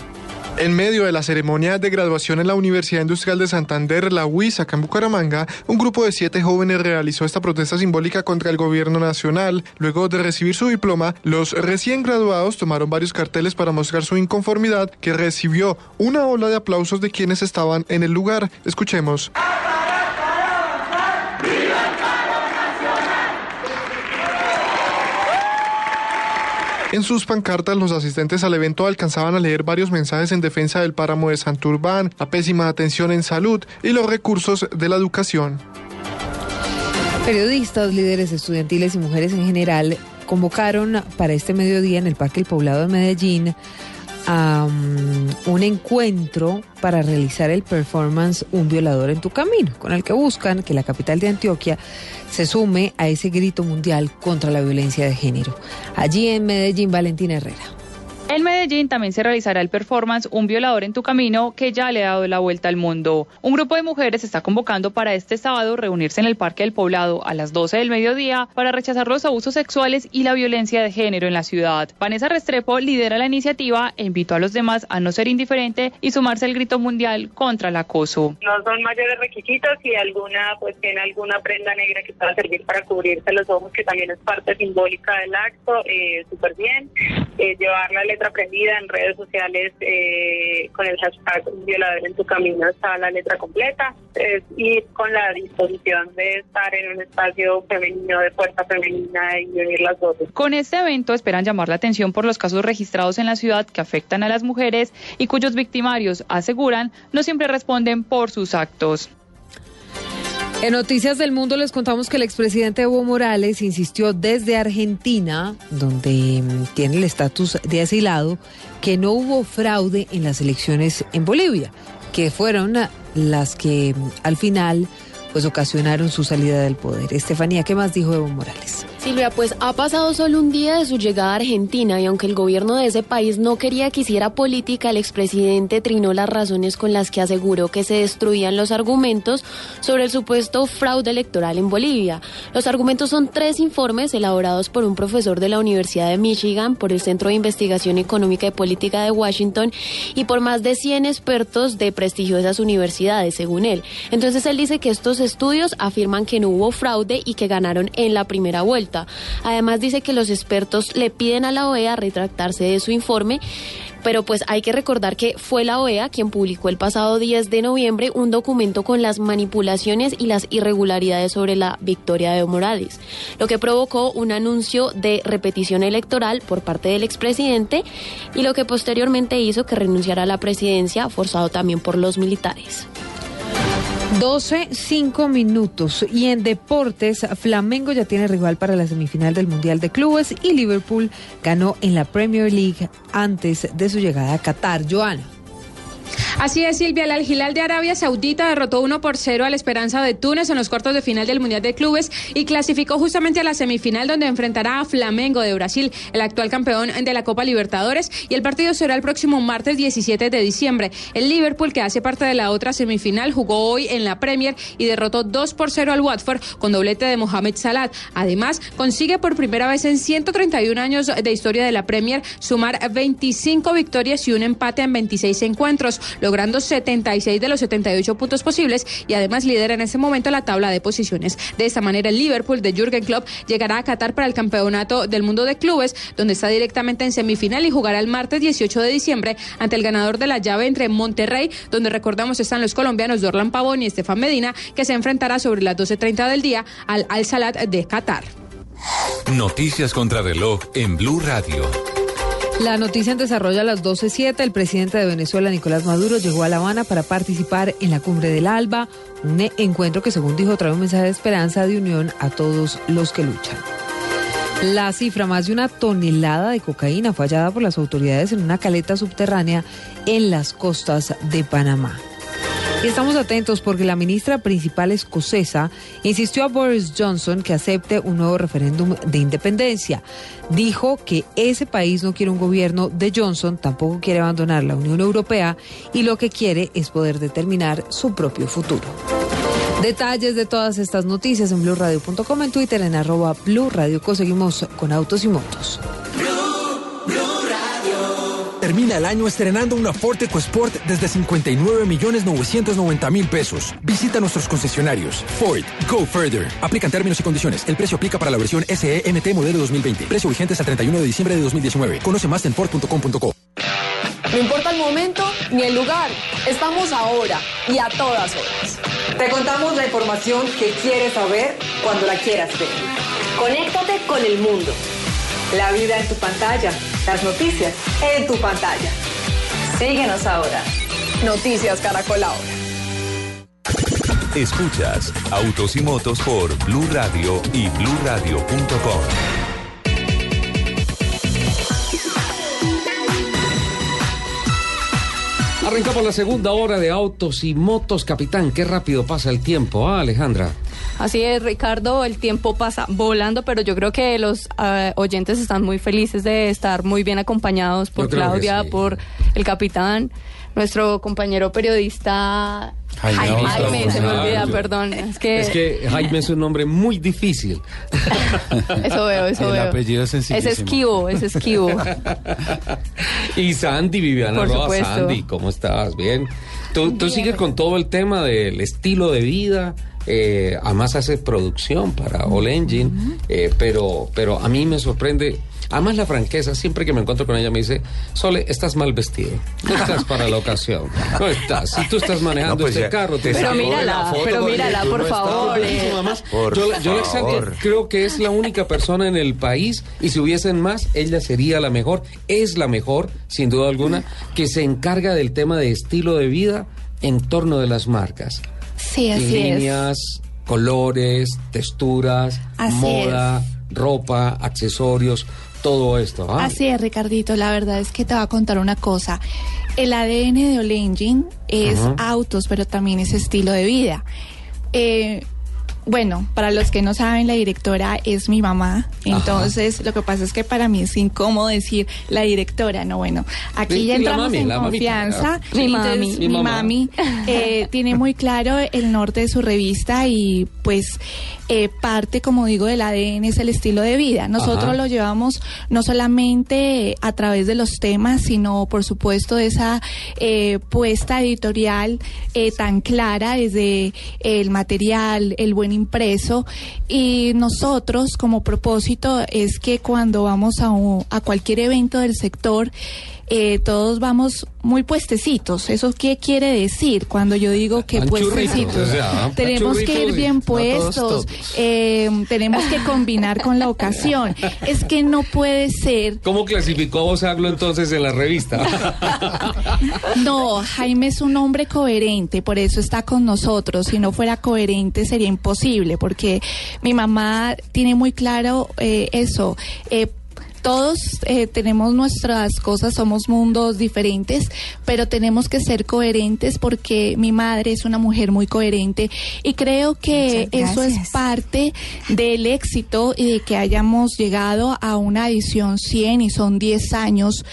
En medio de la ceremonia de graduación en la Universidad Industrial de Santander, la UIS, acá en Bucaramanga, un grupo de siete jóvenes realizó esta protesta simbólica contra el gobierno nacional. Luego de recibir su diploma, los recién graduados tomaron varios carteles para mostrar su inconformidad, que recibió una ola de aplausos de quienes estaban en el lugar. Escuchemos. En sus pancartas, los asistentes al evento alcanzaban a leer varios mensajes en defensa del páramo de Santurbán, la pésima atención en salud y los recursos de la educación. Periodistas, líderes estudiantiles y mujeres en general convocaron para este mediodía en el Parque El Poblado de Medellín a un encuentro para realizar el performance Un violador en tu camino, con el que buscan que la capital de Antioquia se sume a ese grito mundial contra la violencia de género. Allí en Medellín, Valentina Herrera. En Medellín también se realizará el performance Un violador en tu camino que ya le ha dado la vuelta al mundo. Un grupo de mujeres está convocando para este sábado reunirse en el Parque del Poblado a las 12 del mediodía para rechazar los abusos sexuales y la violencia de género en la ciudad. Vanessa Restrepo lidera la iniciativa e invitó a los demás a no ser indiferente y sumarse al grito mundial contra el acoso. No son mayores requisitos y alguna pues tiene alguna prenda negra que pueda servir para cubrirse los ojos que también es parte simbólica del acto, eh, súper bien. Eh, llevar la letra aprendida en redes sociales eh, con el hashtag violador en tu camino está la letra completa y con la disposición de estar en un espacio femenino de fuerza femenina y unir las dos. Con este evento esperan llamar la atención por los casos registrados en la ciudad que afectan a las mujeres y cuyos victimarios aseguran no siempre responden por sus actos. En Noticias del Mundo les contamos que el expresidente Evo Morales insistió desde Argentina, donde mm, tiene el estatus de asilado, que no hubo fraude en las elecciones en Bolivia, que fueron las que mm, al final pues ocasionaron su salida del poder. Estefanía, ¿qué más dijo Evo Morales? Silvia, pues ha pasado solo un día de su llegada a Argentina y aunque el gobierno de ese país no quería que hiciera política, el expresidente trinó las razones con las que aseguró que se destruían los argumentos sobre el supuesto fraude electoral en Bolivia. Los argumentos son tres informes elaborados por un profesor de la Universidad de Michigan, por el Centro de Investigación Económica y Política de Washington y por más de 100 expertos de prestigiosas universidades, según él. Entonces él dice que estos estudios afirman que no hubo fraude y que ganaron en la primera vuelta. Además dice que los expertos le piden a la OEA retractarse de su informe pero pues hay que recordar que fue la OEA quien publicó el pasado 10 de noviembre un documento con las manipulaciones y las irregularidades sobre la victoria de Morales, lo que provocó un anuncio de repetición electoral por parte del expresidente y lo que posteriormente hizo que renunciara a la presidencia, forzado también por los militares. 12, 5 minutos. Y en deportes, Flamengo ya tiene rival para la semifinal del Mundial de Clubes y Liverpool ganó en la Premier League antes de su llegada a Qatar. Joana. Así es, Silvia. El Al de Arabia Saudita derrotó 1 por 0 a la Esperanza de Túnez en los cuartos de final del Mundial de Clubes y clasificó justamente a la semifinal donde enfrentará a Flamengo de Brasil, el actual campeón de la Copa Libertadores. Y el partido será el próximo martes 17 de diciembre. El Liverpool, que hace parte de la otra semifinal, jugó hoy en la Premier y derrotó 2 por 0 al Watford con doblete de Mohamed Salah. Además, consigue por primera vez en 131 años de historia de la Premier sumar 25 victorias y un empate en 26 encuentros logrando 76 de los 78 puntos posibles y además lidera en ese momento la tabla de posiciones. De esta manera, el Liverpool de Jürgen Klopp llegará a Qatar para el campeonato del mundo de clubes, donde está directamente en semifinal y jugará el martes 18 de diciembre ante el ganador de la llave entre Monterrey, donde recordamos están los colombianos Dorlan Pavón y Estefan Medina, que se enfrentará sobre las 12.30 del día al Al Salat de Qatar. Noticias contra reloj en Blue Radio. La noticia en desarrollo a las 12.07. El presidente de Venezuela, Nicolás Maduro, llegó a La Habana para participar en la cumbre del ALBA, un encuentro que, según dijo, trae un mensaje de esperanza, de unión a todos los que luchan. La cifra, más de una tonelada de cocaína fue hallada por las autoridades en una caleta subterránea en las costas de Panamá. Y estamos atentos porque la ministra principal escocesa insistió a Boris Johnson que acepte un nuevo referéndum de independencia. Dijo que ese país no quiere un gobierno de Johnson, tampoco quiere abandonar la Unión Europea y lo que quiere es poder determinar su propio futuro. Detalles de todas estas noticias en blurradio.com, en Twitter en arroba blurradio. Seguimos con autos y motos. Termina el año estrenando una Ford EcoSport desde 59 millones 990 mil pesos. Visita nuestros concesionarios. Ford, go further. Aplican términos y condiciones. El precio aplica para la versión SEMT modelo 2020. Precio vigente hasta el 31 de diciembre de 2019. Conoce más en Ford.com.co. No importa el momento ni el lugar. Estamos ahora y a todas horas. Te contamos la información que quieres saber cuando la quieras ver. Conéctate con el mundo. La vida en tu pantalla, las noticias en tu pantalla. Síguenos ahora. Noticias Caracol ahora. Escuchas Autos y Motos por Blue Radio y BlueRadio.com. Arrancamos la segunda hora de Autos y Motos, capitán. Qué rápido pasa el tiempo, ¿ah, Alejandra? Así es, Ricardo, el tiempo pasa volando, pero yo creo que los ah, oyentes están muy felices de estar muy bien acompañados por Claudia, sí. por el capitán, nuestro compañero periodista Jaime. Jaime, se me olvida, perdón. Es que, Es que Jaime es un nombre muy difícil. eso veo, eso El veo. apellido es Es sencillísimo. esquivo, es esquivo. Y Sandy, Viviana Por Roa, supuesto. Sandy, ¿cómo estás? Bien. Tú, tú sigues con todo el tema del estilo de vida. eh, además haces producción para All Engine, eh, pero, pero a mí me sorprende, además la franqueza, siempre que me encuentro con ella me dice, Sole, estás mal vestido, no estás para la ocasión, no estás, si tú estás manejando No, pues este ya, carro, te pero mírala, pero mírala, por no estás". favor, yo, yo favor. creo que es la única persona en el país y si hubiesen más, ella sería la mejor, es la mejor, sin duda alguna, que se encarga del tema de estilo de vida en torno de las marcas. Sí, así es. Líneas, colores, texturas, Así moda, ropa, accesorios, todo esto. ¿ah? Así es, Ricardito. La verdad es que te voy a contar una cosa. El ADN de All Engine es Ajá. autos, pero también es estilo de vida. Eh, bueno, para los que no saben, la directora es mi mamá. Entonces, lo que pasa es que para mí es incómodo decir la directora. No, bueno, aquí ya entramos mami, en mamita, confianza. Mi Entonces, mami. Mi, Mi mamá. mami eh, tiene muy claro el norte de su revista y pues eh, parte, como digo, del ADN es el estilo de vida. Nosotros Ajá. lo llevamos no solamente a través de los temas, sino por supuesto de esa eh, puesta editorial eh, tan clara desde el material, el buen impreso. Y nosotros como propósito es que cuando vamos a, un- a cualquier evento del sector, eh, todos vamos muy puestecitos. ¿Eso qué quiere decir? Cuando yo digo que puestecitos, o sea, van tenemos que ir bien no todos, puestos, todos. eh, tenemos que combinar con la ocasión. Es que no puede ser ¿Cómo clasificó Bosaglo entonces en la revista? No, Jaime es un hombre coherente, por eso está con nosotros. Si no fuera coherente sería imposible, porque mi mamá tiene muy claro eh, eso. Eh, todos eh, tenemos nuestras cosas, somos mundos diferentes, pero tenemos que ser coherentes porque mi madre es una mujer muy coherente y creo que eso es parte del éxito y de que hayamos llegado a una edición 100 y son 10 años.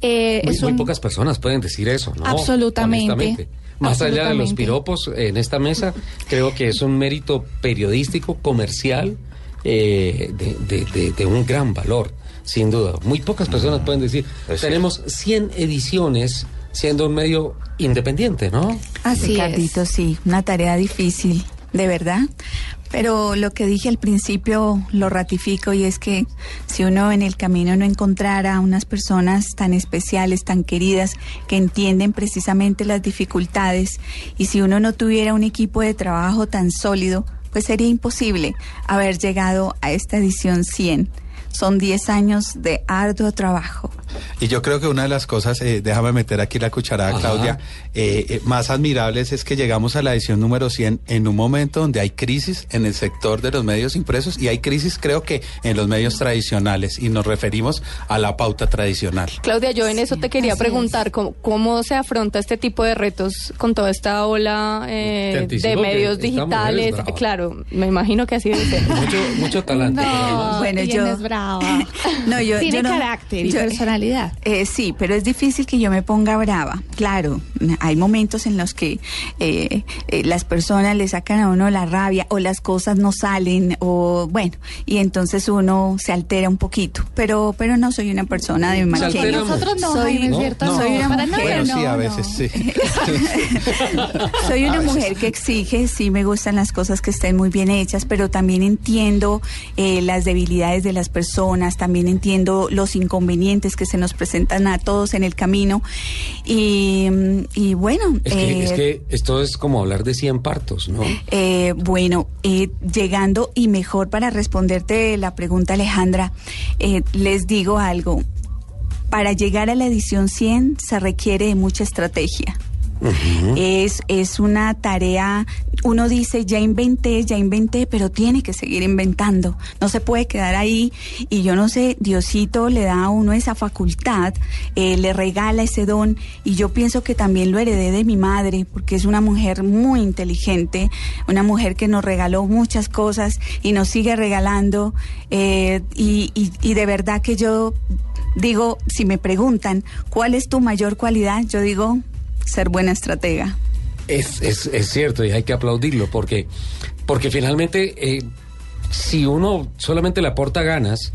Eh, Muy, es muy pocas personas pueden decir eso, ¿no? Absolutamente. Más allá de los piropos en esta mesa, creo que es un mérito periodístico, comercial, eh, de, de- de- de un gran valor, sin duda. Muy pocas personas pueden decir, tenemos 100 ediciones siendo un medio independiente, ¿no? Así Ricardito, sí, una tarea difícil, de verdad. Pero lo que dije al principio lo ratifico y es que si uno en el camino no encontrara unas personas tan especiales, tan queridas, que entienden precisamente las dificultades, y si uno no tuviera un equipo de trabajo tan sólido, pues sería imposible haber llegado a esta edición 100. Son 10 años de arduo trabajo. Y yo creo que una de las cosas, eh, déjame meter aquí la cucharada, Ajá. Claudia, eh, eh, más admirables es que llegamos a la edición número 100 en un momento donde hay crisis en el sector de los medios impresos y hay crisis creo que en los medios tradicionales y nos referimos a la pauta tradicional. Claudia, yo en eso te quería preguntar ¿cómo, cómo se afronta este tipo de retos con toda esta ola eh, de medios digitales. Claro, me imagino que así debe ser. Mucho, mucho talante. No, Bueno, yo- brava. No, yo, Tiene yo no- carácter y yo- personalidad. Eh, sí, pero es difícil que yo me ponga brava. Claro, hay momentos en los que eh, eh, las personas le sacan a uno la rabia o las cosas no salen o bueno, y entonces uno se altera un poquito. Pero, pero no soy una persona de mal genio. Nosotros no, soy, Jaime, es cierto, no. soy una mujer. sí, a veces no. sí. Soy una mujer que exige, sí me gustan las cosas que estén muy bien hechas, pero también entiendo eh, las debilidades de las personas, también entiendo los inconvenientes que se se nos presentan a todos en el camino. Y, y bueno. Es que, es eh, que esto es como hablar de 100 partos, ¿no? Eh, bueno, eh, llegando y mejor para responderte la pregunta, Alejandra, eh, les digo algo. Para llegar a la edición 100 se requiere de mucha estrategia. Es, es una tarea, uno dice, ya inventé, ya inventé, pero tiene que seguir inventando. No se puede quedar ahí. Y yo no sé, Diosito le da a uno esa facultad, eh, le regala ese don. Y yo pienso que también lo heredé de mi madre, porque es una mujer muy inteligente, una mujer que nos regaló muchas cosas y nos sigue regalando. eh, y, y, y de verdad que yo digo, si me preguntan, ¿cuál es tu mayor cualidad? Yo digo, ser buena estratega. Es, es, es cierto y hay que aplaudirlo porque, porque finalmente eh, si uno solamente le aporta ganas,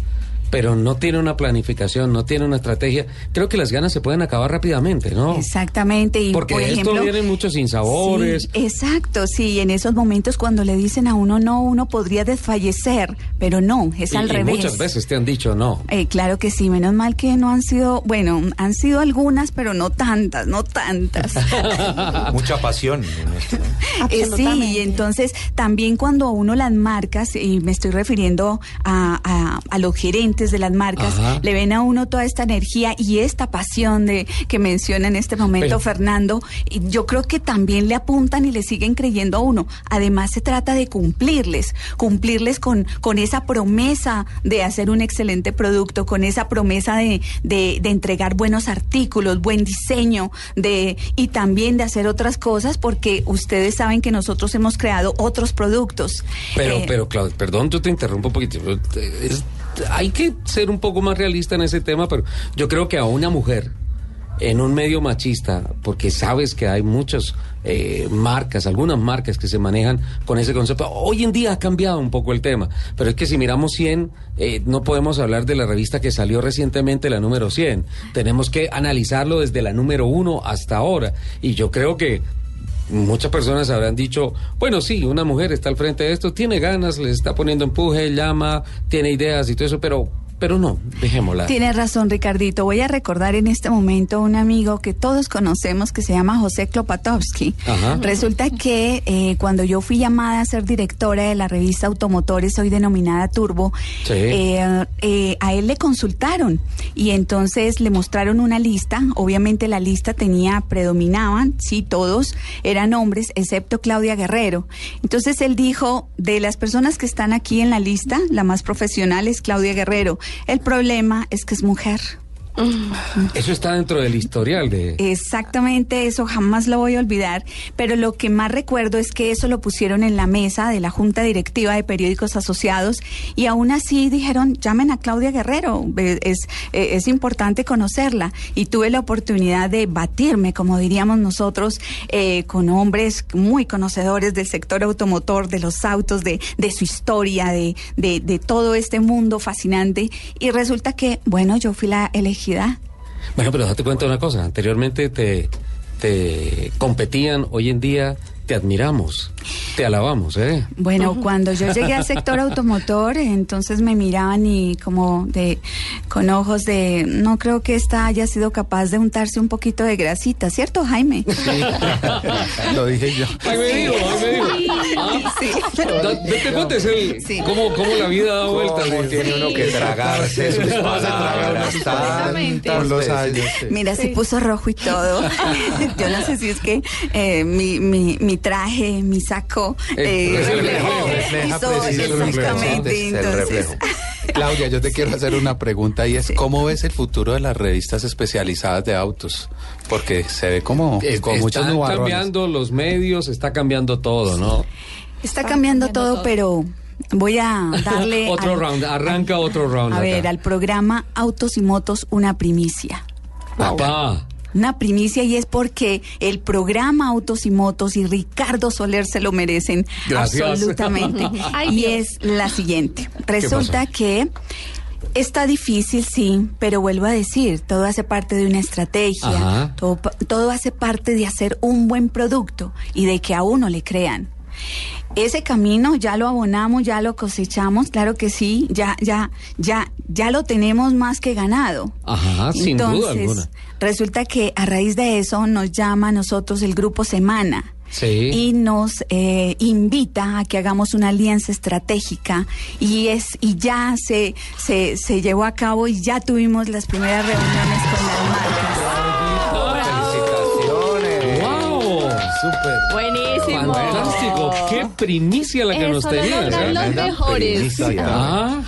pero no tiene una planificación, no tiene una estrategia, creo que las ganas se pueden acabar rápidamente, ¿no? Exactamente. Y Porque por ejemplo, esto vienen muchos sinsabores. Sí, exacto, sí, en esos momentos cuando le dicen a uno no, uno podría desfallecer, pero no, es y, al y revés. muchas veces te han dicho no. Eh, claro que sí, menos mal que no han sido, bueno, han sido algunas, pero no tantas, no tantas. Mucha pasión en esto. ¿no? Eh, sí, y entonces también cuando a uno las marcas, y me estoy refiriendo a, a- a los gerentes de las marcas, Ajá. le ven a uno toda esta energía y esta pasión de que menciona en este momento Pero- Fernando, y yo creo que también le apuntan y le siguen creyendo a uno. Además se trata de cumplirles, cumplirles con, con esa promesa de hacer un excelente producto, con esa promesa de, de, de entregar buenos artículos, buen diseño, de, y también de hacer otras cosas, porque ustedes saben que nosotros hemos creado otros productos. Pero, Eh, pero, Claudia, perdón, yo te interrumpo un poquito. Es- hay que ser un poco más realista en ese tema, pero yo creo que a una mujer en un medio machista, porque sabes que hay muchas eh, marcas, algunas marcas que se manejan con ese concepto. Hoy en día ha cambiado un poco el tema, pero es que si miramos 100, eh, no podemos hablar de la revista que salió recientemente, la número 100. Tenemos que analizarlo desde la número 1 hasta ahora. Y yo creo que Muchas personas habrán dicho, bueno, sí, una mujer está al frente de esto, tiene ganas, le está poniendo empuje, llama, tiene ideas y todo eso, pero, pero no, dejémosla. Tienes razón, Ricardito. Voy a recordar en este momento un amigo que todos conocemos que se llama José Klopatowski. Ajá. Resulta que eh, cuando yo fui llamada a ser directora de la revista Automotores, soy denominada Turbo, Sí. eh, eh, a él le consultaron y entonces le mostraron una lista. Obviamente la lista tenía, predominaban, sí, todos eran hombres, excepto Claudia Guerrero. Entonces él dijo, de las personas que están aquí en la lista, la más profesional es Claudia Guerrero. El problema es que es mujer. Eso está dentro del historial de... Exactamente, eso jamás lo voy a olvidar. Pero lo que más recuerdo es que eso lo pusieron en la mesa de la Junta Directiva de Periódicos Asociados y aún así dijeron, llamen a Claudia Guerrero, es, eh, es importante conocerla. Y tuve la oportunidad de batirme, como diríamos nosotros, eh, con hombres muy conocedores del sector automotor, de los autos, de, de su historia, de, de, de todo este mundo fascinante. Y resulta que, bueno, yo fui la elegida. Bueno, pero date cuenta de una cosa, anteriormente te, te competían, hoy en día te admiramos, te alabamos, ¿eh? Bueno, cuando yo llegué al sector automotor, entonces me miraban y como de con ojos de no creo que esta haya sido capaz de untarse un poquito de grasita, ¿cierto, Jaime? Lo dije yo. Ay, me digo, ay, me digo. Ah, Sí. Date cuenta, el, Sí. cómo, cómo la vida da vueltas. ¿Cómo tiene uno que tragarse sus palabras con los años? Mira, se puso rojo y todo. Yo no sé si es que eh, mi, mi, mi traje, mi eh, el reflejo. Claudia, yo te quiero hacer una pregunta y es ¿cómo ves el futuro de las revistas especializadas de autos? Porque se ve como Es- con están nubarrones. cambiando los medios, está cambiando todo, ¿no? está cambiando todo, pero voy a darle otro al- round, arranca otro round. a acá. ver, al programa Autos y Motos una primicia. Papá. Una primicia y es porque el programa Autos y Motos y Ricardo Soler se lo merecen Gracias. absolutamente. Y es la siguiente. Resulta que está difícil, sí, pero vuelvo a decir, todo hace parte de una estrategia, todo, todo hace parte de hacer un buen producto y de que a uno le crean. Ese camino ya lo abonamos, ya lo cosechamos, claro que sí, ya, ya, ya, ya lo tenemos más que ganado. Ajá, sin duda Entonces, alguna. resulta que a raíz de eso nos llama a nosotros el grupo Semana. Sí. Y nos eh, invita a que hagamos una alianza estratégica y es y ya se, se, se llevó a cabo y ya tuvimos las primeras reuniones con las marcas. Felicitaciones. ¡Wow! Súper. Buenísimo. Fantástico. Qué primicia la que nos Eso tenías. ¿eh? los mejores. Ah,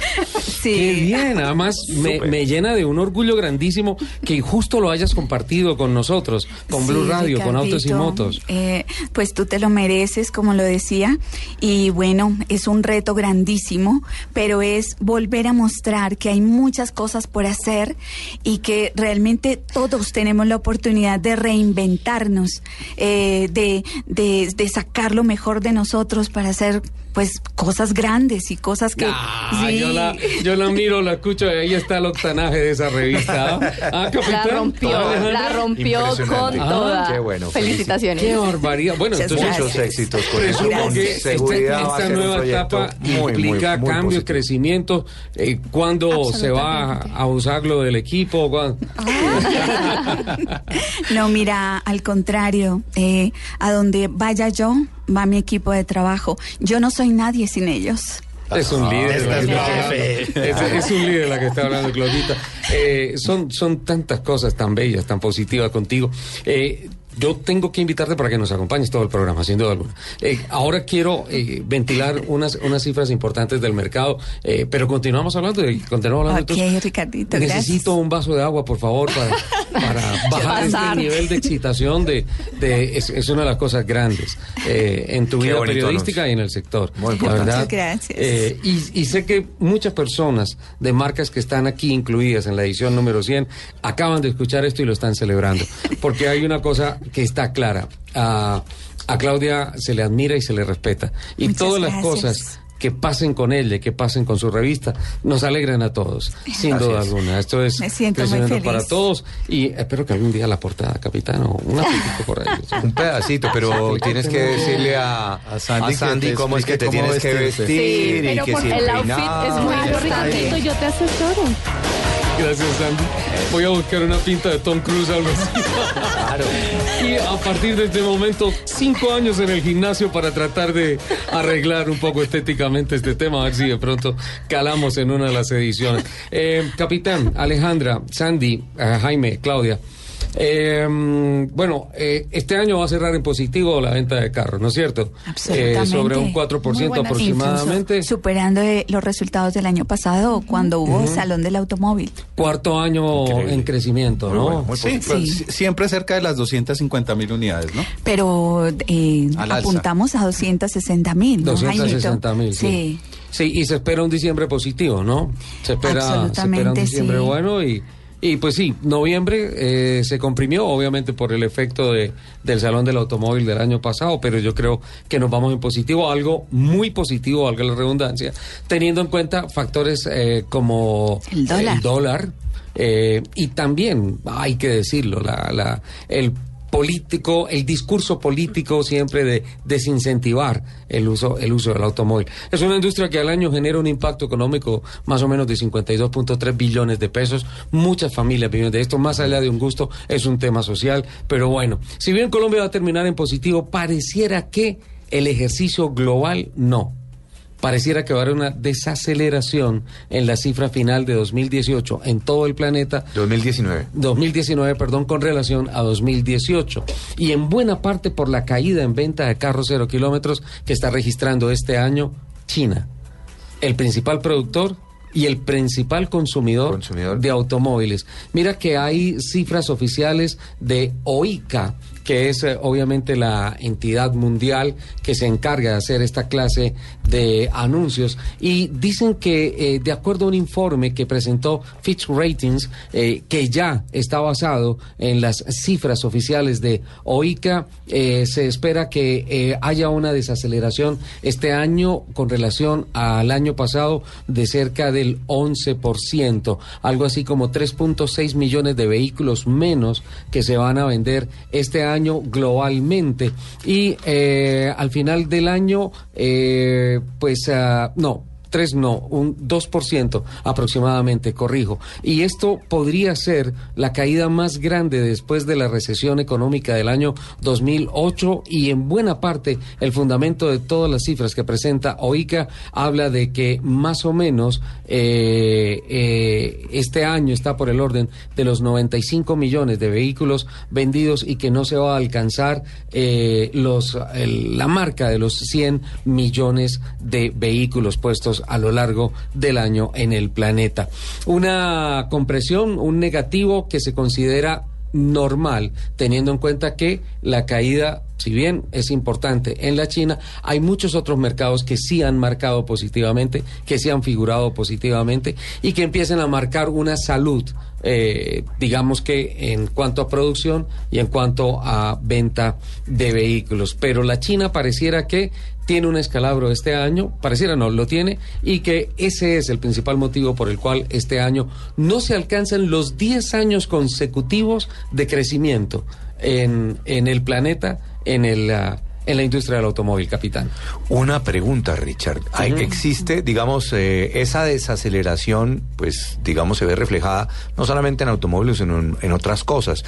qué bien. Además, me, me llena de un orgullo grandísimo que justo lo hayas compartido con nosotros, con Blue Sí, Radio, con Autos y Motos. eh, pues tú te lo mereces, como lo decía, y bueno, es un reto grandísimo, pero es volver a mostrar que hay muchas cosas por hacer y que realmente todos tenemos la oportunidad de reinventarnos, eh, de, de, de sacar lo mejor de nosotros para hacer pues cosas grandes y cosas que Ah, sí. yo, la, yo la miro, la escucho, y ahí está el octanaje de esa revista. ¿ah? La rompió, Alejandra. la rompió con Impresionante. Ah, toda. qué bueno, Felicitaciones. Qué barbaridad. Bueno, Muchas entonces Muchos éxitos con eso. Que este- seguridad va a esta nueva etapa muy, muy, implica muy cambios, positivo. crecimiento. Eh, ¿Cuándo se va a usar lo del equipo? No, mira, al contrario, eh, a donde vaya yo, va mi equipo de trabajo. Yo no soy nadie sin ellos. Es un líder. la que es está mi hablando. jefe. Es, es un líder la que está hablando, Claudita. Eh, son, son tantas cosas tan bellas, tan positivas contigo. Eh, yo tengo que invitarte para que nos acompañes todo el programa, sin duda alguna. Eh, ahora quiero eh, ventilar unas, unas cifras importantes del mercado, eh, pero continuamos hablando de, continuamos hablando Ricardito, Necesito un vaso de agua, por favor, para, para bajar este nivel de excitación. De, de, es, es una de las cosas grandes eh, en tu Qué vida periodística y en el sector. Muy La importante. verdad, Muchas gracias. eh, y, y sé que muchas personas de marcas que están aquí incluidas en la edición número 100 acaban de escuchar esto y lo están celebrando. Porque hay una cosa que está clara. A, a Claudia se le admira y se le respeta. Y Muchas todas las gracias. cosas que pasen con ella, que pasen con su revista, nos alegran a todos, sin duda alguna. Esto es Me siento muy crecimiento feliz. para todos y espero que algún día la portada, capitán, o una fotito por ahí. Un pedacito, pero tienes que decirle a, a Sandy Sandy, que te cómo es que te tienes que vestir Sí, y pero que si el outfit peinado, es muy y el importante. yo te asesoro. Gracias, Sandy. Voy a buscar una pinta de Tom Cruise, algo así. Claro. Y a partir de este momento, cinco años en el gimnasio para tratar de arreglar un poco estéticamente este tema, a ver si de pronto calamos en una de las ediciones. Eh, capitán, Alejandra, Sandy, eh, Jaime, Claudia. Eh, bueno, eh, este año va a cerrar en positivo la venta de carros, ¿no es cierto? Absolutamente. Eh, sobre un Muy 4% buenas aproximadamente. Incluso Superando eh, los resultados del año pasado, cuando hubo Salón del Automóvil. Cuarto año Increíble. en crecimiento, Muy ¿no? bueno, muy Sí, positivo. Sí. si- siempre cerca de las 250 mil unidades, ¿no? Pero eh, Al alza. apuntamos a 260 mil. 260 mil, sí. sí. y se espera un diciembre positivo, ¿no? Se espera, se espera un Absolutamente, diciembre sí. bueno y, y pues sí, noviembre eh, se comprimió, obviamente por el efecto de, del Salón del Automóvil del año pasado, pero yo creo que nos vamos en positivo, algo muy positivo, valga la redundancia, teniendo en cuenta factores eh, como El dólar. dólar, eh, y también, hay que decirlo, la, la, el político, el discurso político siempre de desincentivar el uso, el uso del automóvil. Es una industria que al año genera un impacto económico más o menos de 52.3 billones de pesos. Muchas familias viven de esto, más allá de un gusto, es un tema social. Pero bueno, si bien Colombia va a terminar en positivo, pareciera que el ejercicio global no pareciera que va a haber una desaceleración en la cifra final de 2018 en todo el planeta. 2019. 2019, perdón, con relación a 2018. Y en buena parte por la caída en venta de carros cero kilómetros que está registrando este año China. El principal productor y el principal consumidor, Consumidor. de automóviles. Mira que hay cifras oficiales de OICA, que es eh, obviamente la entidad mundial que se encarga de hacer esta clase de anuncios. Y dicen que, eh, de acuerdo a un informe que presentó Fitch Ratings, eh, que ya está basado en las cifras oficiales de OICA, se espera que haya una desaceleración este año con relación al año pasado de cerca de del 11%, algo así como 3.6 millones de vehículos menos que se van a vender este año globalmente. Y eh, al final del año, eh, pues ah, no, 3 no, un 2% aproximadamente, corrijo. Y esto podría ser la caída más grande después de la recesión económica del año 2008 y en buena parte el fundamento de todas las cifras que presenta OICA habla de que más o menos eh, eh, este año está por el orden de los 95 millones de vehículos vendidos y que no se va a alcanzar eh, los, el- la marca de los 100 millones de vehículos puestos a lo largo del año en el planeta. Una compresión, un negativo que se considera normal, teniendo en cuenta que la caída, si bien es importante en la China, hay muchos otros mercados que sí han marcado positivamente, que sí han figurado positivamente y que empiecen a marcar una salud, eh, digamos que en cuanto a producción y en cuanto a venta de vehículos. Pero la China pareciera que tiene un escalabro este año, pareciera no, lo tiene, y que ese es el principal motivo por el cual este año no se alcanzan los 10 años consecutivos de crecimiento en, en el planeta, en, el, ah, en la industria del automóvil, capitán. Una pregunta, Richard. Hay-. Existe, digamos, eh, esa desaceleración, pues, digamos, se ve reflejada no solamente en automóviles, sino en, en otras cosas.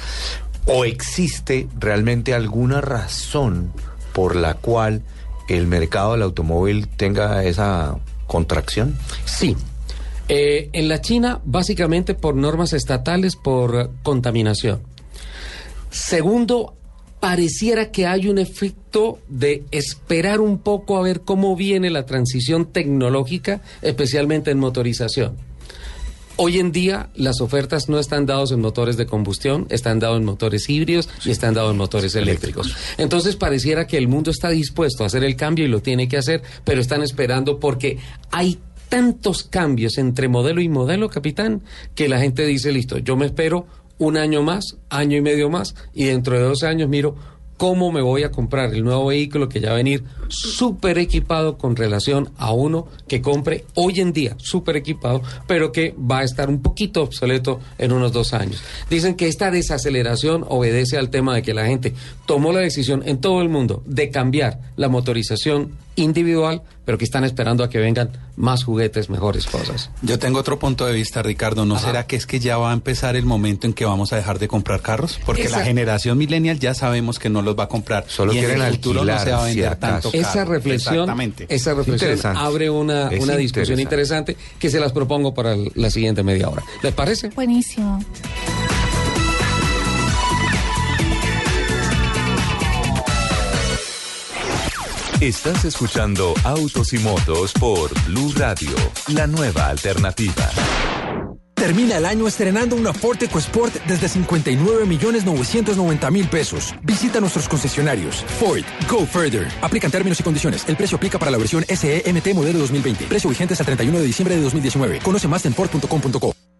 ¿O existe realmente alguna razón por la cual el mercado del automóvil tenga esa contracción? Sí. Eh, en la China, básicamente por normas estatales, por contaminación. Segundo, pareciera que hay un efecto de esperar un poco a ver cómo viene la transición tecnológica, especialmente en motorización. Hoy en día las ofertas no están dadas en motores de combustión, están dadas en motores híbridos y están dadas en motores eléctricos. Entonces pareciera que el mundo está dispuesto a hacer el cambio y lo tiene que hacer, pero están esperando porque hay tantos cambios entre modelo y modelo, capitán, que la gente dice, listo, yo me espero un año más, año y medio más, y dentro de dos años miro cómo me voy a comprar el nuevo vehículo que ya va a venir súper equipado con relación a uno que compre hoy en día, súper equipado, pero que va a estar un poquito obsoleto en unos dos años. Dicen que esta desaceleración obedece al tema de que la gente tomó la decisión en todo el mundo de cambiar la motorización individual, pero que están esperando a que vengan más juguetes, mejores cosas. Yo tengo otro punto de vista, Ricardo. ¿No será que es que ya va a empezar el momento en que vamos a dejar de comprar carros? Porque Esa- la generación millennial ya sabemos que no los va a comprar. Solo y en quieren el futuro no alquilar, se va a vender tanto Esa carro. reflexión, Exactamente. esa reflexión abre una, Es una discusión interesante. interesante que se las propongo para la siguiente media hora. ¿Les parece? Buenísimo. Estás escuchando Autos y Motos por Blue Radio, la nueva alternativa. Termina el año estrenando una Ford EcoSport desde 59 millones 990 mil pesos. Visita nuestros concesionarios. Ford, go further. Aplican términos y condiciones. El precio aplica para la versión SEMT modelo 2020. Precio vigente hasta el 31 de diciembre de 2019. Conoce más en Ford.com.co.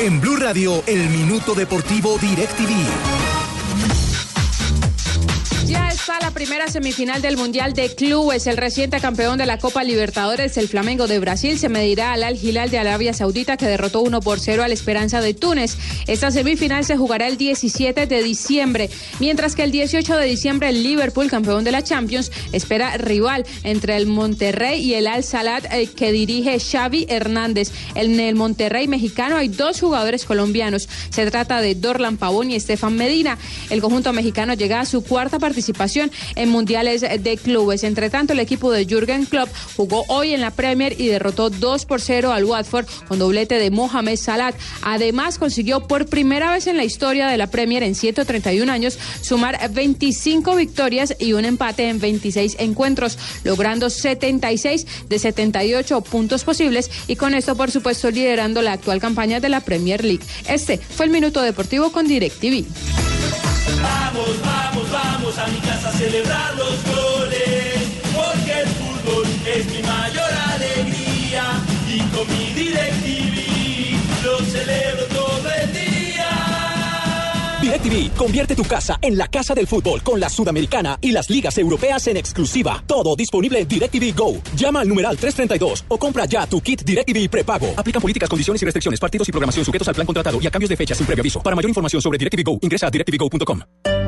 En Blue Radio, el minuto deportivo DirecTV. Ya está la primera semifinal del Mundial de Clubes. El reciente campeón de la Copa Libertadores, el Flamengo de Brasil, se medirá al Al Hilal de Arabia Saudita, que derrotó 1 por 0 al Esperanza de Túnez. Esta semifinal se jugará el 17 de diciembre, mientras que el 18 de diciembre el Liverpool, campeón de la Champions, espera rival entre el Monterrey y el Al Salat, eh, que dirige Xavi Hernández. En el Monterrey mexicano hay dos jugadores colombianos. Se trata de Dorlan Pavón y Estefan Medina. El conjunto mexicano llega a su cuarta participación participación en mundiales de clubes. Entre tanto, el equipo de Jürgen Klopp jugó hoy en la Premier y derrotó 2 por 0 al Watford con doblete de Mohamed Salah. Además, consiguió por primera vez en la historia de la Premier en 131 años sumar 25 victorias y un empate en 26 encuentros, logrando 76 de 78 puntos posibles y con esto, por supuesto, liderando la actual campaña de la Premier League. Este fue el Minuto Deportivo con DirecTV. Vamos, vamos, vamos a mi casa a celebrar los goles, porque el fútbol es mi mayor alegría y con mi DirecTV lo celebro todo el día. DirecTV, convierte tu casa en la casa del fútbol con la Sudamericana y las ligas europeas en exclusiva. Todo disponible en DirecTV Go. Llama al numeral 332 o compra ya tu kit DirecTV prepago. Aplican políticas, condiciones y restricciones, partidos y programación sujetos al plan contratado y a cambios de fecha sin previo aviso. Para mayor información sobre DirecTV Go, ingresa a directvgo.com.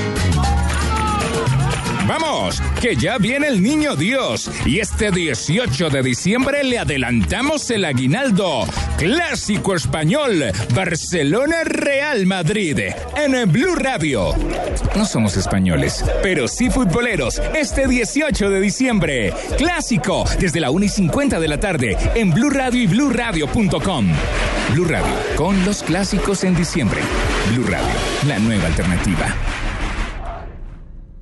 Vamos, que ya viene el niño Dios y este 18 de diciembre le adelantamos el aguinaldo clásico español Barcelona Real Madrid en Blue Radio. No somos españoles, pero sí futboleros. Este 18 de diciembre, clásico desde la 1 y 50 de la tarde en Blue Radio y BlueRadio.com. Blue Radio con los clásicos en diciembre. Blue Radio, la nueva alternativa.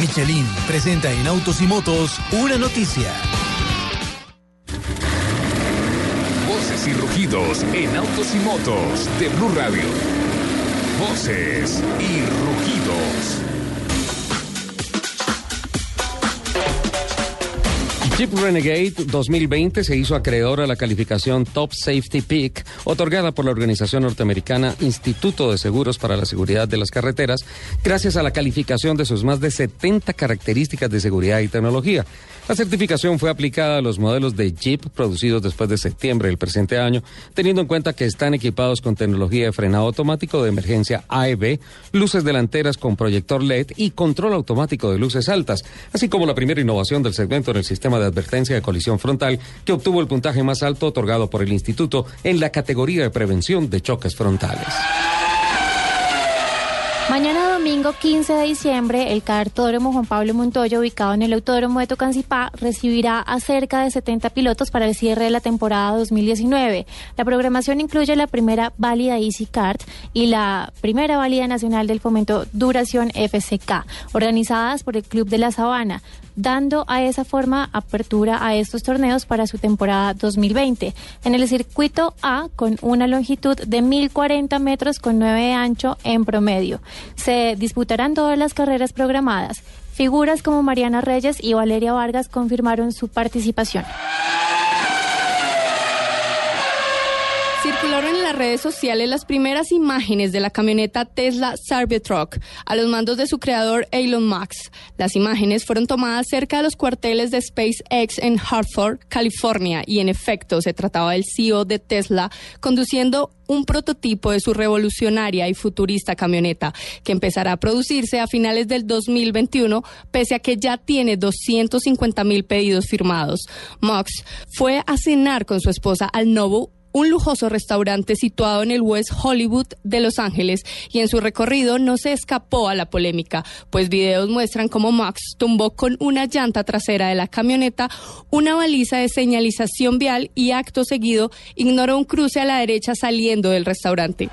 Michelin presenta en Autos y Motos una noticia. Voces y rugidos en autos y motos de Blue Radio. Voces y rugidos. Jeep Renegade 2020 se hizo acreedor a la calificación Top Safety Peak, otorgada por la organización norteamericana Instituto de Seguros para la Seguridad de las Carreteras, gracias a la calificación de sus más de 70 características de seguridad y tecnología. La certificación fue aplicada a los modelos de Jeep producidos después de septiembre del presente año, teniendo en cuenta que están equipados con tecnología de frenado automático de emergencia AEB, luces delanteras con proyector LED y control automático de luces altas, así como la primera innovación del segmento en el sistema de advertencia de colisión frontal que obtuvo el puntaje más alto otorgado por el instituto en la categoría de prevención de choques frontales. Mañana domingo 15 de diciembre, el cartódromo Juan Pablo Montoya, ubicado en el autódromo de Tocancipá, recibirá a cerca de 70 pilotos para el cierre de la temporada 2019. La programación incluye la primera válida Easy Kart y la primera válida nacional del fomento Duración FCK, organizadas por el Club de la Sabana dando a esa forma apertura a estos torneos para su temporada 2020. En el circuito A, con una longitud de 1040 metros con 9 de ancho en promedio. Se disputarán todas las carreras programadas. Figuras como Mariana Reyes y Valeria Vargas confirmaron su participación. Circularon en las redes sociales las primeras imágenes de la camioneta Tesla Cybertruck a los mandos de su creador Elon Musk. Las imágenes fueron tomadas cerca de los cuarteles de SpaceX en Hartford, California, y en efecto se trataba del CEO de Tesla conduciendo un prototipo de su revolucionaria y futurista camioneta, que empezará a producirse a finales del 2021, pese a que ya tiene 250 mil pedidos firmados. Mox fue a cenar con su esposa al Novo un lujoso restaurante situado en el West Hollywood de Los Ángeles y en su recorrido no se escapó a la polémica, pues videos muestran cómo Max tumbó con una llanta trasera de la camioneta una baliza de señalización vial y acto seguido ignoró un cruce a la derecha saliendo del restaurante.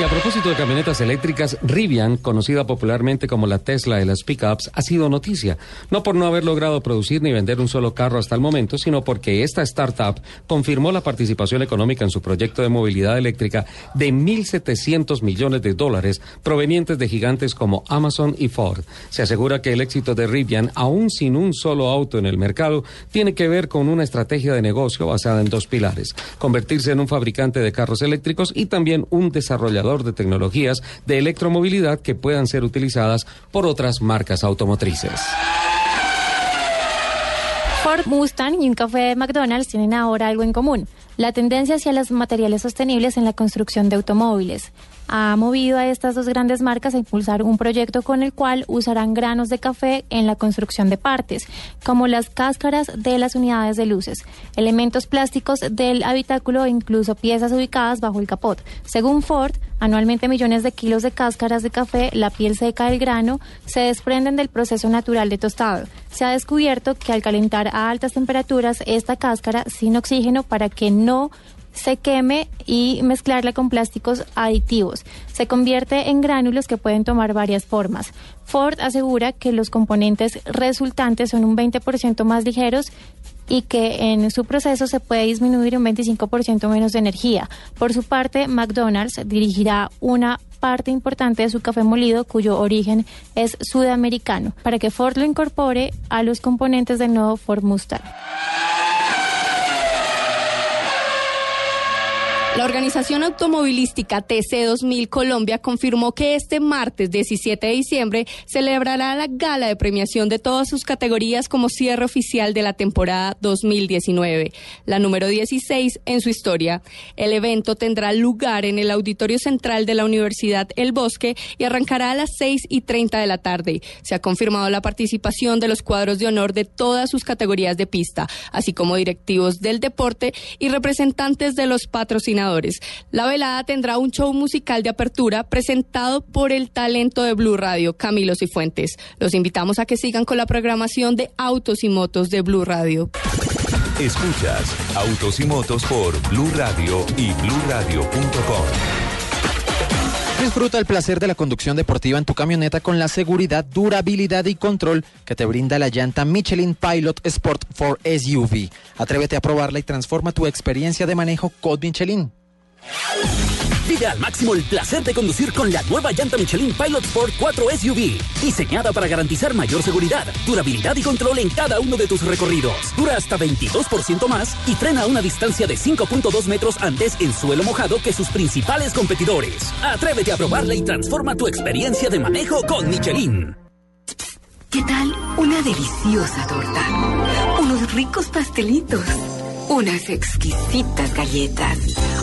Y a propósito de camionetas eléctricas, Rivian, conocida popularmente como la Tesla de las pickups, ha sido noticia, no por no haber logrado producir ni vender un solo carro hasta el momento, sino porque esta startup confirmó la participación económica en su proyecto de movilidad eléctrica de 1.700 millones de dólares provenientes de gigantes como Amazon y Ford. Se asegura que el éxito de Rivian, aún sin un solo auto en el mercado, tiene que ver con una estrategia de negocio basada en dos pilares, convertirse en un fabricante de carros eléctricos y también un desarrollador de tecnologías de electromovilidad que puedan ser utilizadas por otras marcas automotrices. Ford Mustang y un café de McDonald's tienen ahora algo en común, la tendencia hacia los materiales sostenibles en la construcción de automóviles. Ha movido a estas dos grandes marcas a impulsar un proyecto con el cual usarán granos de café en la construcción de partes, como las cáscaras de las unidades de luces, elementos plásticos del habitáculo e incluso piezas ubicadas bajo el capot. Según Ford, anualmente millones de kilos de cáscaras de café, la piel seca del grano, se desprenden del proceso natural de tostado. Se ha descubierto que al calentar a altas temperaturas esta cáscara sin oxígeno para que se queme y mezclarla con plásticos aditivos. Se convierte en gránulos que pueden tomar varias formas. Ford asegura que los componentes resultantes son un 20% más ligeros y que en su proceso se puede disminuir un 25% menos de energía. Por su parte, McDonald's dirigirá una parte importante de su café molido cuyo origen es sudamericano, para que Ford lo incorpore a los componentes del nuevo Ford Mustang. La organización automovilística TC2000 Colombia confirmó que este martes 17 de diciembre celebrará la gala de premiación de todas sus categorías como cierre oficial de la temporada 2019, la número 16 en su historia. El evento tendrá lugar en el Auditorio Central de la Universidad El Bosque y arrancará a las 6 y 30 de la tarde. Se ha confirmado la participación de los cuadros de honor de todas sus categorías de pista, así como directivos del deporte y representantes de los patrocinadores. La velada tendrá un show musical de apertura presentado por el talento de Blue Radio, Camilo Cifuentes. Los invitamos a que sigan con la programación de Autos y Motos de Blue Radio. Escuchas Autos y Motos por Blue Radio y bluradio.com. Disfruta el placer de la conducción deportiva en tu camioneta con la seguridad, durabilidad y control que te brinda la llanta Michelin Pilot Sport 4 SUV. Atrévete a probarla y transforma tu experiencia de manejo con Michelin. Vive al máximo el placer de conducir con la nueva llanta Michelin Pilot Sport 4 SUV, diseñada para garantizar mayor seguridad, durabilidad y control en cada uno de tus recorridos. Dura hasta 22% más y frena a una distancia de 5.2 metros antes en suelo mojado que sus principales competidores. Atrévete a probarla y transforma tu experiencia de manejo con Michelin. ¿Qué tal una deliciosa torta? Unos ricos pastelitos unas exquisitas galletas,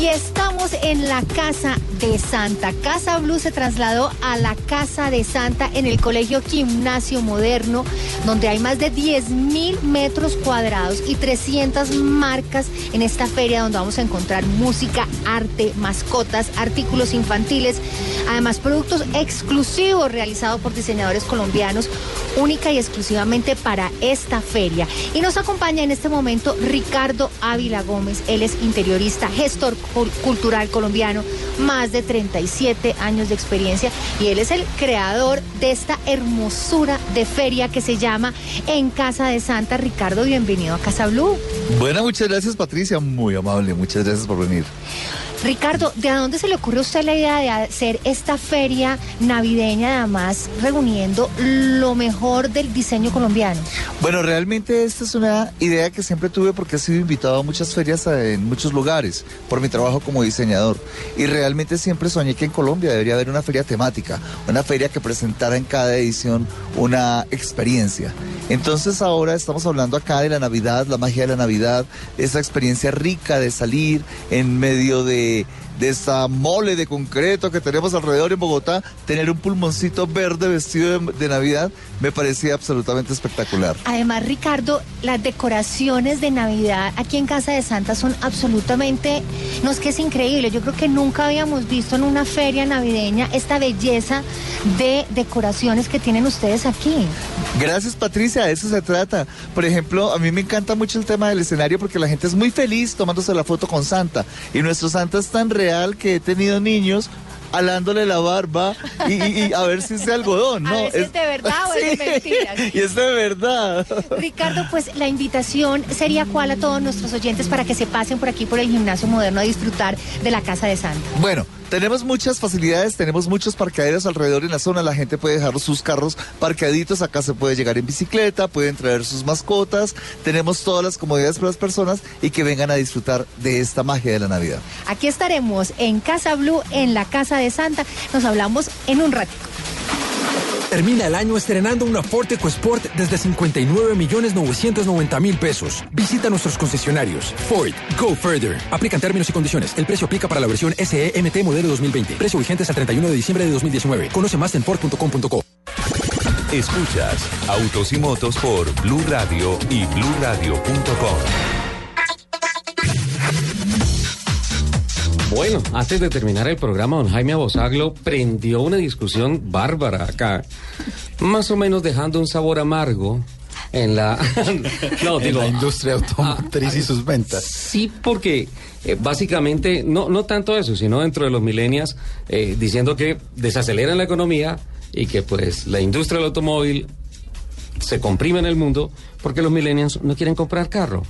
Y estamos en la Casa de Santa. Casa Blue se trasladó a la Casa de Santa en el Colegio Gimnasio Moderno donde hay más de 10 mil metros cuadrados y 300 marcas en esta feria donde vamos a encontrar música, arte, mascotas, artículos infantiles, además productos exclusivos realizados por diseñadores colombianos, única y exclusivamente para esta feria. Y nos acompaña en este momento Ricardo Ávila Gómez, él es interiorista, gestor cultural colombiano, más de 37 años de experiencia y él es el creador de esta hermosura de feria que se llama En Casa de Santa. Ricardo, bienvenido a Casa Blue. Bueno, muchas gracias Patricia, muy amable, muchas gracias por venir. Ricardo, ¿de dónde se le ocurre a usted la idea de hacer esta feria navideña, además reuniendo lo mejor del diseño colombiano? Bueno, realmente esta es una idea que siempre tuve porque he sido invitado a muchas ferias en muchos lugares por mi trabajo como diseñador. Y realmente siempre soñé que en Colombia debería haber una feria temática, una feria que presentara en cada edición una experiencia. Entonces ahora estamos hablando acá de la Navidad, la magia de la Navidad, esa experiencia rica de salir en medio de de esta mole de concreto que tenemos alrededor en Bogotá, tener un pulmoncito verde vestido de, de Navidad me parecía absolutamente espectacular. Además, Ricardo, las decoraciones de Navidad aquí en Casa de Santa son absolutamente, no es que es increíble, yo creo que nunca habíamos visto en una feria navideña esta belleza de decoraciones que tienen ustedes aquí. Gracias Patricia, de eso se trata. Por ejemplo, a mí me encanta mucho el tema del escenario porque la gente es muy feliz tomándose la foto con Santa. Y nuestro Santa es tan real que he tenido niños alándole la barba y, y- y a ver si es de algodón, ¿no? A ver si es de verdad o es de mentiras. Y es de verdad. Ricardo, pues la invitación sería cuál a todos nuestros oyentes para que se pasen por aquí por el gimnasio moderno a disfrutar de la Casa de Santa. Bueno, tenemos muchas facilidades, tenemos muchos parqueaderos alrededor en la zona, la gente puede dejar sus carros parqueaditos, acá se puede llegar en bicicleta, pueden traer sus mascotas, tenemos todas las comodidades para las personas y que vengan a disfrutar de esta magia de la Navidad. Aquí estaremos en Casa Blue, en la Casa de Santa. Nos hablamos en un ratito. Termina el año estrenando una Ford EcoSport desde 59 millones 990 mil pesos. Visita nuestros concesionarios. Ford, go further. Aplican términos y condiciones. El precio aplica para la versión SE MT modelo 2020. Precio vigente hasta el 31 de diciembre de 2019. Conoce más en Ford.com.co. Escuchas Autos y Motos por Blue Radio y BlueRadio.com. Bueno, antes de terminar el programa, don Jaime Abosaglo prendió una discusión bárbara acá, más o menos dejando un sabor amargo en la, no, En digo, la industria automotriz y sus ventas. Sí, porque eh, básicamente, no, no tanto eso, sino dentro de los millennials, eh, diciendo que desaceleran la economía y que pues la industria del automóvil se comprime en el mundo porque los millennials no quieren comprar carro.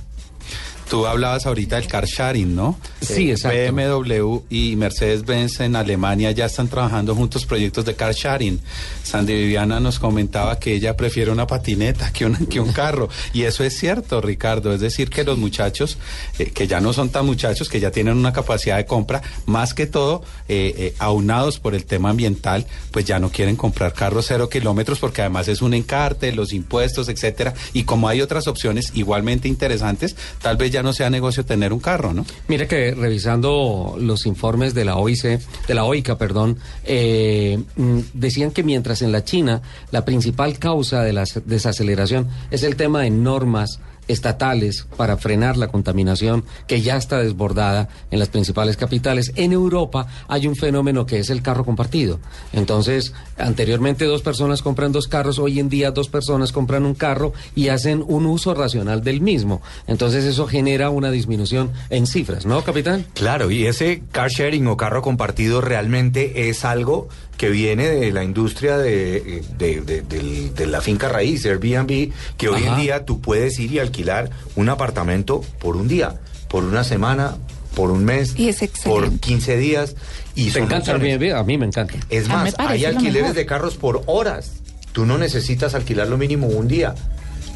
Tú hablabas ahorita del car sharing, ¿no? Sí, Eh, exacto. BMW y Mercedes-Benz en Alemania ya están trabajando juntos proyectos de car sharing. Sandy Viviana nos comentaba que ella prefiere una patineta que un, que un carro. Y eso es cierto, Ricardo. Es decir, que los muchachos, eh, que ya no son tan muchachos, que ya tienen una capacidad de compra, más que todo, eh, eh, aunados por el tema ambiental, pues ya no quieren comprar carros cero kilómetros porque además es un encarte, los impuestos, etcétera. Y como hay otras opciones igualmente interesantes, tal vez ya no sea negocio tener un carro, ¿no? Mira que revisando los informes de la OIC, de la OICA, perdón, eh, mm, decían que mientras en la China la principal causa de la desaceleración es el tema de normas estatales para frenar la contaminación que ya está desbordada en las principales capitales. En Europa hay un fenómeno que es el carro compartido. Entonces, anteriormente dos personas compran dos carros, hoy en día dos personas compran un carro y hacen un uso racional del mismo. Entonces eso genera una disminución en cifras, ¿no, capitán? Claro, y ese car sharing o carro compartido realmente es algo que viene de la industria de, de- de- del- de la finca raíz, Airbnb, que hoy Ajá. en día tú puedes ir y alquilar un apartamento por un día, por una semana, por un mes, Y es por excelente. 15 días. Y ¿Te encanta. Airbnb? A mí me encanta. Es más, hay alquileres de carros por horas. Tú no necesitas alquilar lo mínimo un día,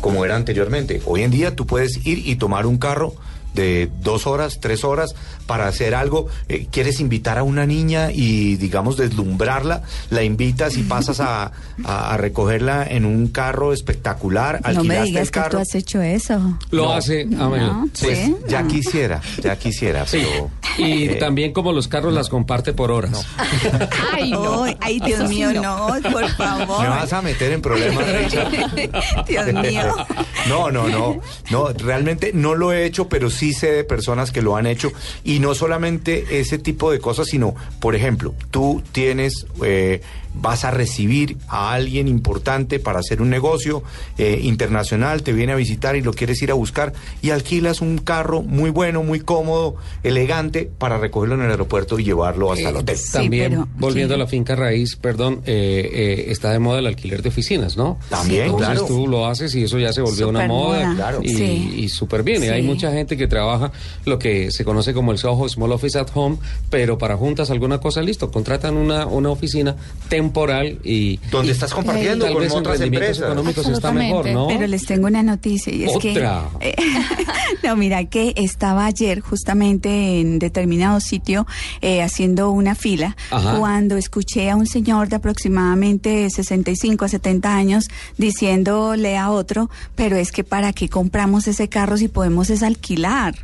como era anteriormente. Hoy en día tú puedes ir y tomar un carro de dos horas, tres horas para hacer algo. Eh, quieres invitar a una niña y, digamos, deslumbrarla, la invitas y pasas a, a- a recogerla en un carro espectacular. No me alquilaste digas el que tú carro. has hecho eso. Lo No. hace, a ver, No. Pues Sí. ya no. quisiera, ya quisiera, Sí. pero Y Eh, también como los carros las comparte por horas. Ay, no. Ay, Dios mío, no. no, por favor. Me vas a meter en problemas, Richard. Dios mío. No, no, no. No, realmente no lo he hecho, pero sí sé de personas que lo han hecho. Y no solamente ese tipo de cosas, sino, por ejemplo, tú tienes, eh, vas a recibir a alguien importante para hacer un negocio eh, internacional, te viene a visitar y lo quieres ir a buscar y alquilas un carro muy bueno, muy cómodo, elegante, para recogerlo en el aeropuerto y llevarlo hasta el hotel. También, volviendo a la finca raíz, perdón, eh, eh, está de moda el alquiler de oficinas, ¿no? También, Entonces claro. tú lo haces y eso ya se volvió una moda. moda. Claro. Y, Sí. y súper bien. Y hay mucha gente que trabaja lo que se conoce como el Soho Small Office at Home, pero para juntas alguna cosa, listo, contratan una, una oficina temporal y... Donde y estás compartiendo con en otras empresas. económicos está mejor, ¿no? Pero les tengo una noticia y es Otra. que eh, no mira que estaba ayer justamente en determinado sitio eh, haciendo una fila Ajá. cuando escuché a un señor de aproximadamente 65 a 70 años diciéndole a otro, pero es que para qué compramos ese carro si podemos es alquilar.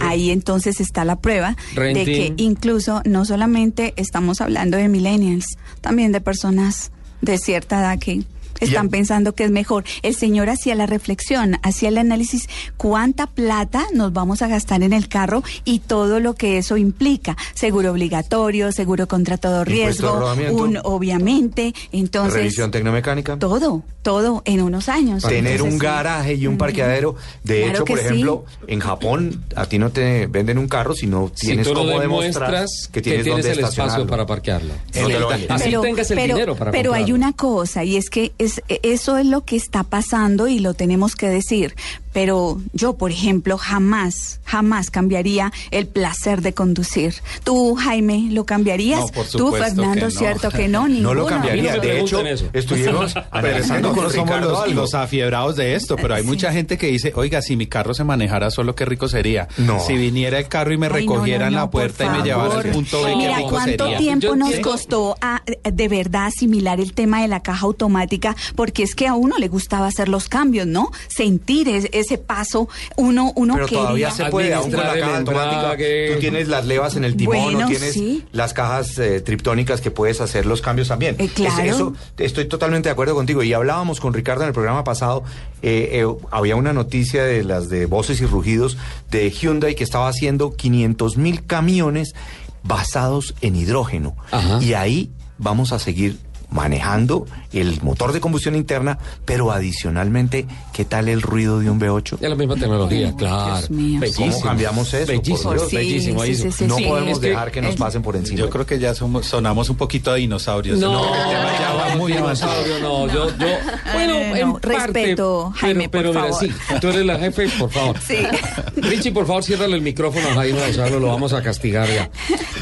Ahí entonces está la prueba de que incluso no solamente estamos hablando de millennials, también de personas de cierta edad que están pensando que es mejor. El señor hacía la reflexión, hacía el análisis, cuánta plata nos vamos a gastar en el carro y todo lo que eso implica. Seguro obligatorio, seguro contra todo riesgo, un, obviamente. Entonces, Revisión tecnomecánica. todo, todo en unos años. Tener Entonces, un garaje y un parqueadero. De Claro hecho, que por sí. ejemplo, en Japón a ti no te venden un carro si no Si tienes tú lo cómo demostrar demuestras que tienes, dónde el espacio para parquearlo. No te lo venden. Así pero, tengas el pero- dinero para pero hay una cosa y es que es, eso es lo que está pasando y lo tenemos que decir. Pero yo, por ejemplo, jamás, jamás cambiaría el placer de conducir. ¿Tú, Jaime, lo cambiarías? No, por Tú, Fernando, que no. ¿cierto que no? No Ninguno. lo cambiaría. De hecho, estuvimos analizando con somos los, afiebrados de esto, pero hay mucha gente que dice, oiga, si mi carro se manejara solo, qué rico sería. No. Si viniera el carro y me Ay, no, recogiera no, en la no, puerta y me llevara al punto B, qué Mira, rico ¿cuánto sería. tiempo Yo nos tengo- costó a, de verdad asimilar el tema de la caja automática? Porque es que a uno le gustaba hacer los cambios, ¿no? Sentir es- ese paso, uno, uno Pero quería. todavía se puede, aún con la caja automática. Tú tienes las levas en el timón, Bueno, no tienes sí. las cajas eh, triptónicas que puedes hacer los cambios también. Eh, claro. Es- eso, estoy totalmente de acuerdo contigo. Y hablábamos con Ricardo en el programa pasado, eh, eh, había una noticia de las de voces y rugidos de Hyundai que estaba haciendo 500 mil camiones basados en hidrógeno. Y ahí vamos a seguir manejando el motor de combustión interna, pero adicionalmente, ¿qué tal el ruido de un V8? Es la misma tecnología, claro. Bellísimo. ¿Cómo cambiamos eso? Bellísimo, Por Dios. bellísimo, bellísimo. no Sí, podemos es que- dejar que nos pasen por encima. Yo creo que ya somos, sonamos un poquito a dinosaurios. No, ya va muy avanzado. No, yo, yo, bueno, no, no, en parte, respeto, Jaime, pero, pero por mira, favor. sí, tú eres la jefe, por favor. Sí. Richie, por favor, ciérrale el micrófono a Jaime Gonzalo, lo vamos a castigar ya.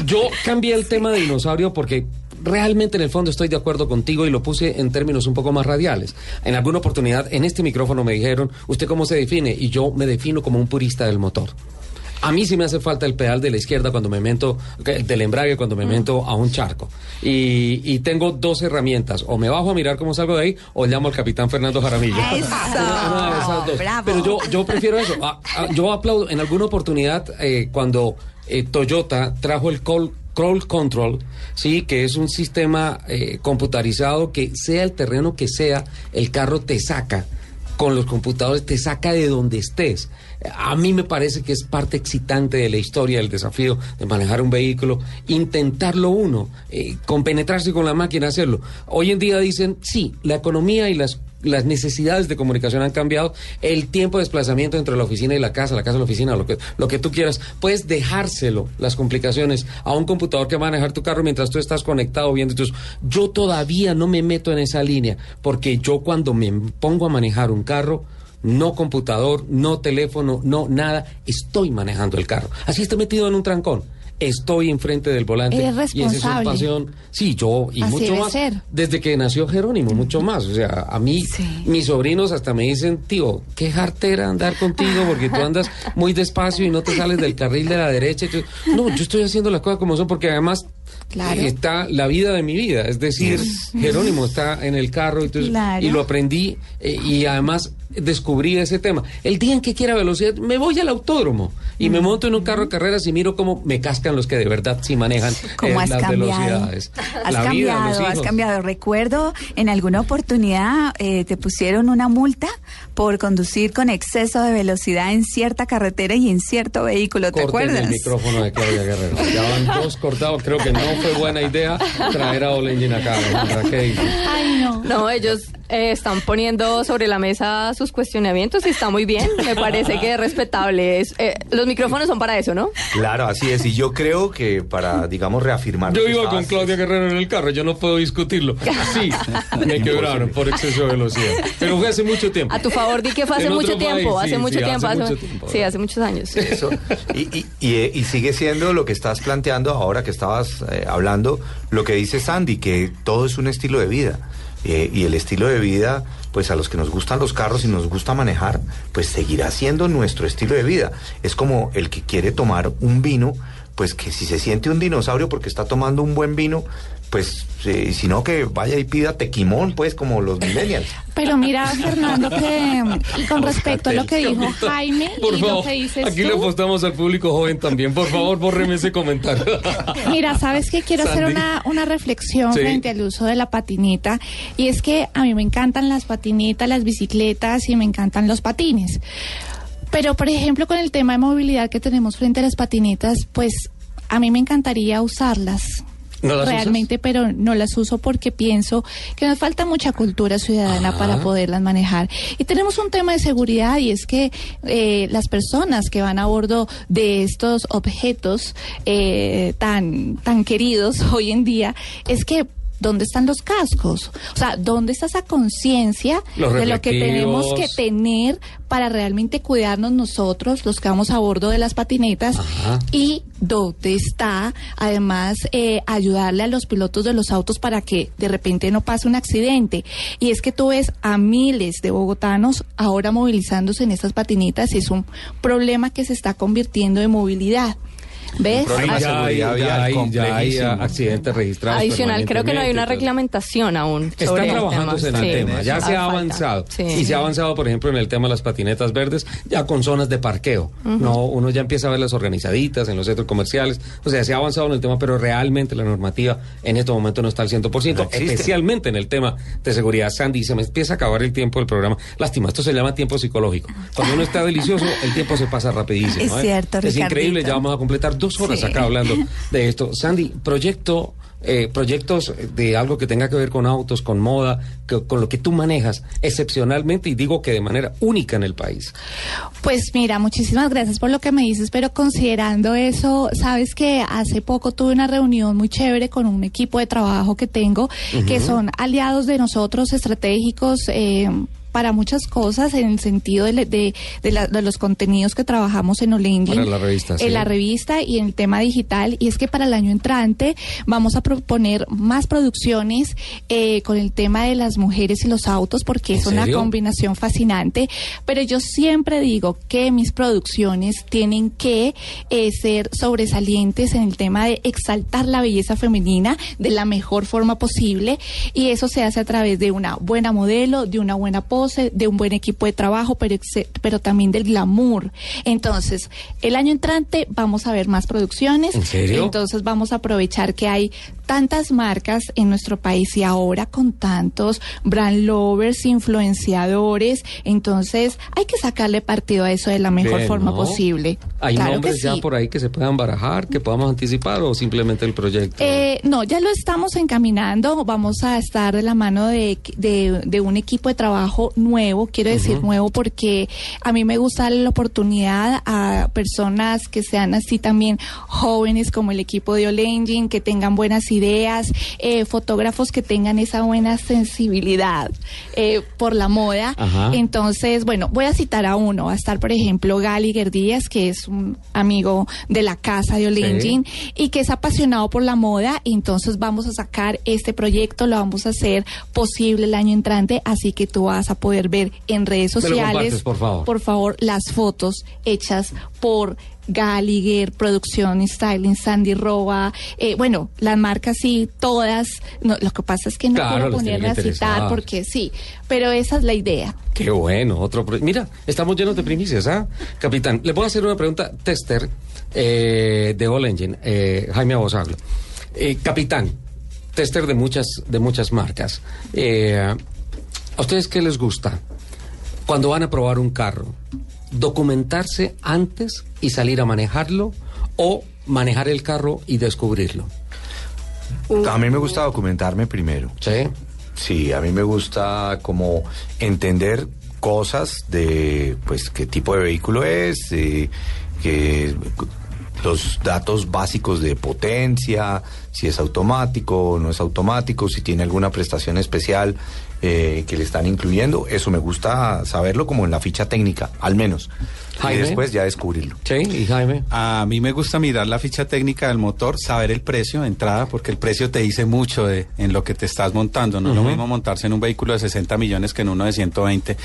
Yo cambié el tema de dinosaurio porque realmente en el fondo estoy de acuerdo contigo y lo puse en términos un poco más radiales. En alguna oportunidad en este micrófono me dijeron, ¿usted cómo se define? Y yo me defino como un purista del motor. A mí sí me hace falta el pedal de la izquierda cuando me meto, del embrague cuando me meto a un charco. Y, y tengo dos herramientas. O me bajo a mirar cómo salgo de ahí o llamo al capitán Fernando Jaramillo. Una de esas dos. bravo. Pero yo, yo prefiero eso. Ah, ah, yo aplaudo en alguna oportunidad eh, cuando eh, Toyota trajo el call, crawl control, sí, que es un sistema eh, computarizado que sea el terreno que sea, el carro te saca con los computadores, te saca de donde estés. A mí me parece que es parte excitante de la historia, del desafío de manejar un vehículo, intentarlo uno, eh, compenetrarse con la máquina, hacerlo. Hoy en día dicen, sí, la economía y las las necesidades de comunicación han cambiado, el tiempo de desplazamiento entre la oficina y la casa, la casa y la oficina, lo que, lo que tú quieras, puedes dejárselo, las complicaciones, a un computador que va a manejar tu carro mientras tú estás conectado viendo tus... Yo todavía no me meto en esa línea, porque yo cuando me pongo a manejar un carro, no computador, no teléfono, no nada, estoy manejando el carro. Así estoy metido en un trancón. Estoy enfrente del volante. Eres Y esa es responsable. pasión. Sí, yo y Así mucho más. ser. Desde que nació Jerónimo, mucho más. O sea, a mí, mis sobrinos hasta me dicen, tío, qué jartera andar contigo porque tú andas muy despacio y no te sales del carril de la derecha. No, yo estoy haciendo las cosas como son porque además Claro. está la vida de mi vida. Es decir, Jerónimo está en el carro y, entonces- Claro. y lo aprendí eh, y además descubrí ese tema. El día en que quiera velocidad, me voy al autódromo y me monto en un carro de carreras y miro cómo me cascan los que de verdad sí manejan ¿Cómo eh, las cambiado? velocidades. Has La cambiado, has cambiado. Recuerdo en alguna oportunidad eh, te pusieron una multa por conducir con exceso de velocidad en cierta carretera y en cierto vehículo, ¿te Corten acuerdas? el micrófono de Claudia Guerrero. Ya van dos cortados. Creo que no fue buena idea traer a Olen acá. Ay, no. No, ellos eh, están poniendo sobre la mesa sus cuestionamientos y está muy bien. Me parece que es respetable. Es, eh, los micrófonos son para eso, ¿no? Claro, así es. Y yo creo que para, digamos, reafirmar. Yo iba con Claudia Guerrero en el carro, yo no puedo discutirlo. Sí, me quebraron por exceso de velocidad. Pero fue hace mucho tiempo. A tu favor, di que fue hace En mucho tiempo. país, hace sí, mucho sí, tiempo. hace hace- mucho tiempo. Sí, hace muchos años. Eso. Y, y- y, eh, y sigue siendo lo que estás planteando ahora que estabas eh, hablando, lo que dice Sandy, que todo es un estilo de vida. Eh, y el estilo de vida, pues a los que nos gustan los carros y nos gusta manejar, pues seguirá siendo nuestro estilo de vida. Es como el que quiere tomar un vino, pues que si se siente un dinosaurio porque está tomando un buen vino, pues eh, si no que vaya y pida tequimón, pues como los millennials. Pero mira, Fernando, que y con respecto a lo que dijo Jaime Por y lo favor, que dices aquí le tú, apostamos al público joven también. Por favor, bórreme ese comentario. Mira, sabes que quiero hacer una, una reflexión Sí. frente al uso de la patineta y es que a mí me encantan las patinetas, las bicicletas y me encantan los patines. Pero, por ejemplo, con el tema de movilidad que tenemos frente a las patinetas, pues a mí me encantaría usarlas. ¿No las realmente, pero no las uso porque pienso que nos falta mucha cultura ciudadana Ajá. para poderlas manejar. Y tenemos un tema de seguridad y es que eh, las personas que van a bordo de estos objetos eh, tan, tan queridos hoy en día, es que ¿Dónde están los cascos? O sea, ¿dónde está esa conciencia de lo que tenemos que tener para realmente cuidarnos nosotros, los que vamos a bordo de las patinetas? Ajá. Y dónde está, además, eh, ayudarle a los pilotos de los autos para que de repente no pase un accidente. Y es que tú ves a miles de bogotanos ahora movilizándose en estas patinetas y es un problema que se está convirtiendo en movilidad. ¿Ves? de ya hay, seguridad ya vial hay- ya hay, complejísimo. accidentes registrados. Adicional, creo que no hay una reglamentación aún. Están trabajándose en el Sí, tema, ya se ha falta. avanzado. Sí. Y se ha avanzado, por ejemplo, en el tema de las patinetas verdes, ya con zonas de parqueo. No, uno ya empieza a verlas organizaditas en los centros comerciales. O sea, se ha avanzado en el tema, pero realmente la normativa en este momento no está al 100%, No especialmente en el tema de seguridad. Sandy, se me empieza a acabar el tiempo del programa. Lástima, esto se llama tiempo psicológico. Cuando uno está delicioso, el tiempo se pasa rapidísimo. Es ¿eh? cierto, Es increíble, ya vamos a completar dos horas Sí. acá hablando de esto. Sandy, proyecto, eh, proyectos de algo que tenga que ver con autos, con moda, que- con lo que tú manejas excepcionalmente y digo que de manera única en el país. Pues mira, muchísimas gracias por lo que me dices, pero considerando eso, sabes que hace poco tuve una reunión muy chévere con un equipo de trabajo que tengo, que son aliados de nosotros, estratégicos. Eh, para muchas cosas en el sentido de, de- de la- de los contenidos que trabajamos en Olengin. Para la revista, sí. En la revista y en el tema digital. Y es que para el año entrante vamos a proponer más producciones eh, con el tema de las mujeres y los autos, porque ¿En es una combinación fascinante. Pero yo siempre digo que mis producciones tienen que eh, ser sobresalientes en el tema de exaltar la belleza femenina de la mejor forma posible. Y eso se hace a través de una buena modelo, de una buena pose, de un buen equipo de trabajo, pero, pero también del glamour. Entonces, el año entrante vamos a ver más producciones. ¿En serio? Entonces vamos a aprovechar que hay tantas marcas en nuestro país y ahora con tantos brand lovers, influenciadores, entonces hay que sacarle partido a eso de la mejor Bien, forma ¿no? posible. ¿Hay Claro nombres ya sí. por ahí que se puedan barajar, que podamos anticipar o simplemente el proyecto? Eh, no, ya lo estamos encaminando. Vamos a estar de la mano de, de- de un equipo de trabajo nuevo. Quiero decir nuevo porque a mí me gusta darle la oportunidad a personas que sean así también jóvenes como el equipo de Olengin, que tengan buenas ideas, eh, fotógrafos que tengan esa buena sensibilidad eh, por la moda. Ajá. Entonces, bueno, voy a citar a uno. Va a estar, por ejemplo, Gali Díaz, que es un amigo de la casa de Olengin y que es apasionado por la moda. Entonces, vamos a sacar este proyecto, lo vamos a hacer posible el año entrante, así que tú vas a poder ver en redes sociales, por favor. favor, las fotos hechas por Gallagher, Producción Styling, Sandy Roa, eh, bueno, las marcas sí, todas. No, lo que pasa es que no Claro, tiene ponerme a citar porque sí, pero esa es la idea. Qué bueno, otro. Mira, estamos llenos de primicias, ¿ah? Capitán, le puedo hacer una pregunta. Tester eh, de All Engine, eh, Jaime Abosaglo. Eh, capitán, tester de muchas, de muchas marcas. ¿A ustedes qué les gusta? Cuando van a probar un carro, documentarse antes y salir a manejarlo o manejar el carro y descubrirlo. A mí me gusta documentarme primero. Sí. Sí, a mí me gusta como entender cosas de, pues, qué tipo de vehículo es, eh, que los datos básicos de potencia, si es automático o no es automático, si tiene alguna prestación especial eh, que le están incluyendo. Eso me gusta saberlo como en la ficha técnica, al menos. Jaime. Y después ya descubrirlo. Sí, y Jaime. A mí me gusta mirar la ficha técnica del motor, saber el precio de entrada, porque el precio te dice mucho de en lo que te estás montando. No es lo mismo montarse en un vehículo de 60 millones que en uno de 120.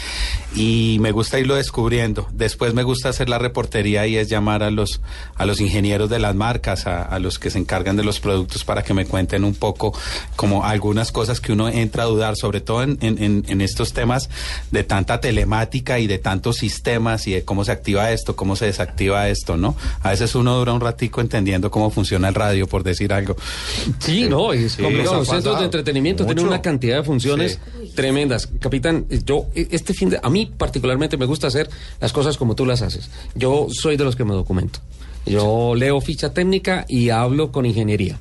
Y me gusta irlo descubriendo. Después me gusta hacer la reportería y es llamar a los, a los ingenieros de las marcas, a, a los que se encargan de los productos para que me cuenten un poco como algunas cosas que uno entra a dudar, sobre todo en- en estos temas de tanta telemática y de tantos sistemas y de cómo se activa esto, cómo se desactiva esto, ¿no? A veces uno dura un ratico entendiendo cómo funciona el radio, por decir algo. Sí, no, es Sí, complicado. Los centros de entretenimiento tienen una cantidad de funciones tremendas. Capitán, yo, eh, este fin de, a mí particularmente me gusta hacer las cosas como tú las haces. Yo soy de los que me documento. Yo leo ficha técnica y hablo con ingeniería.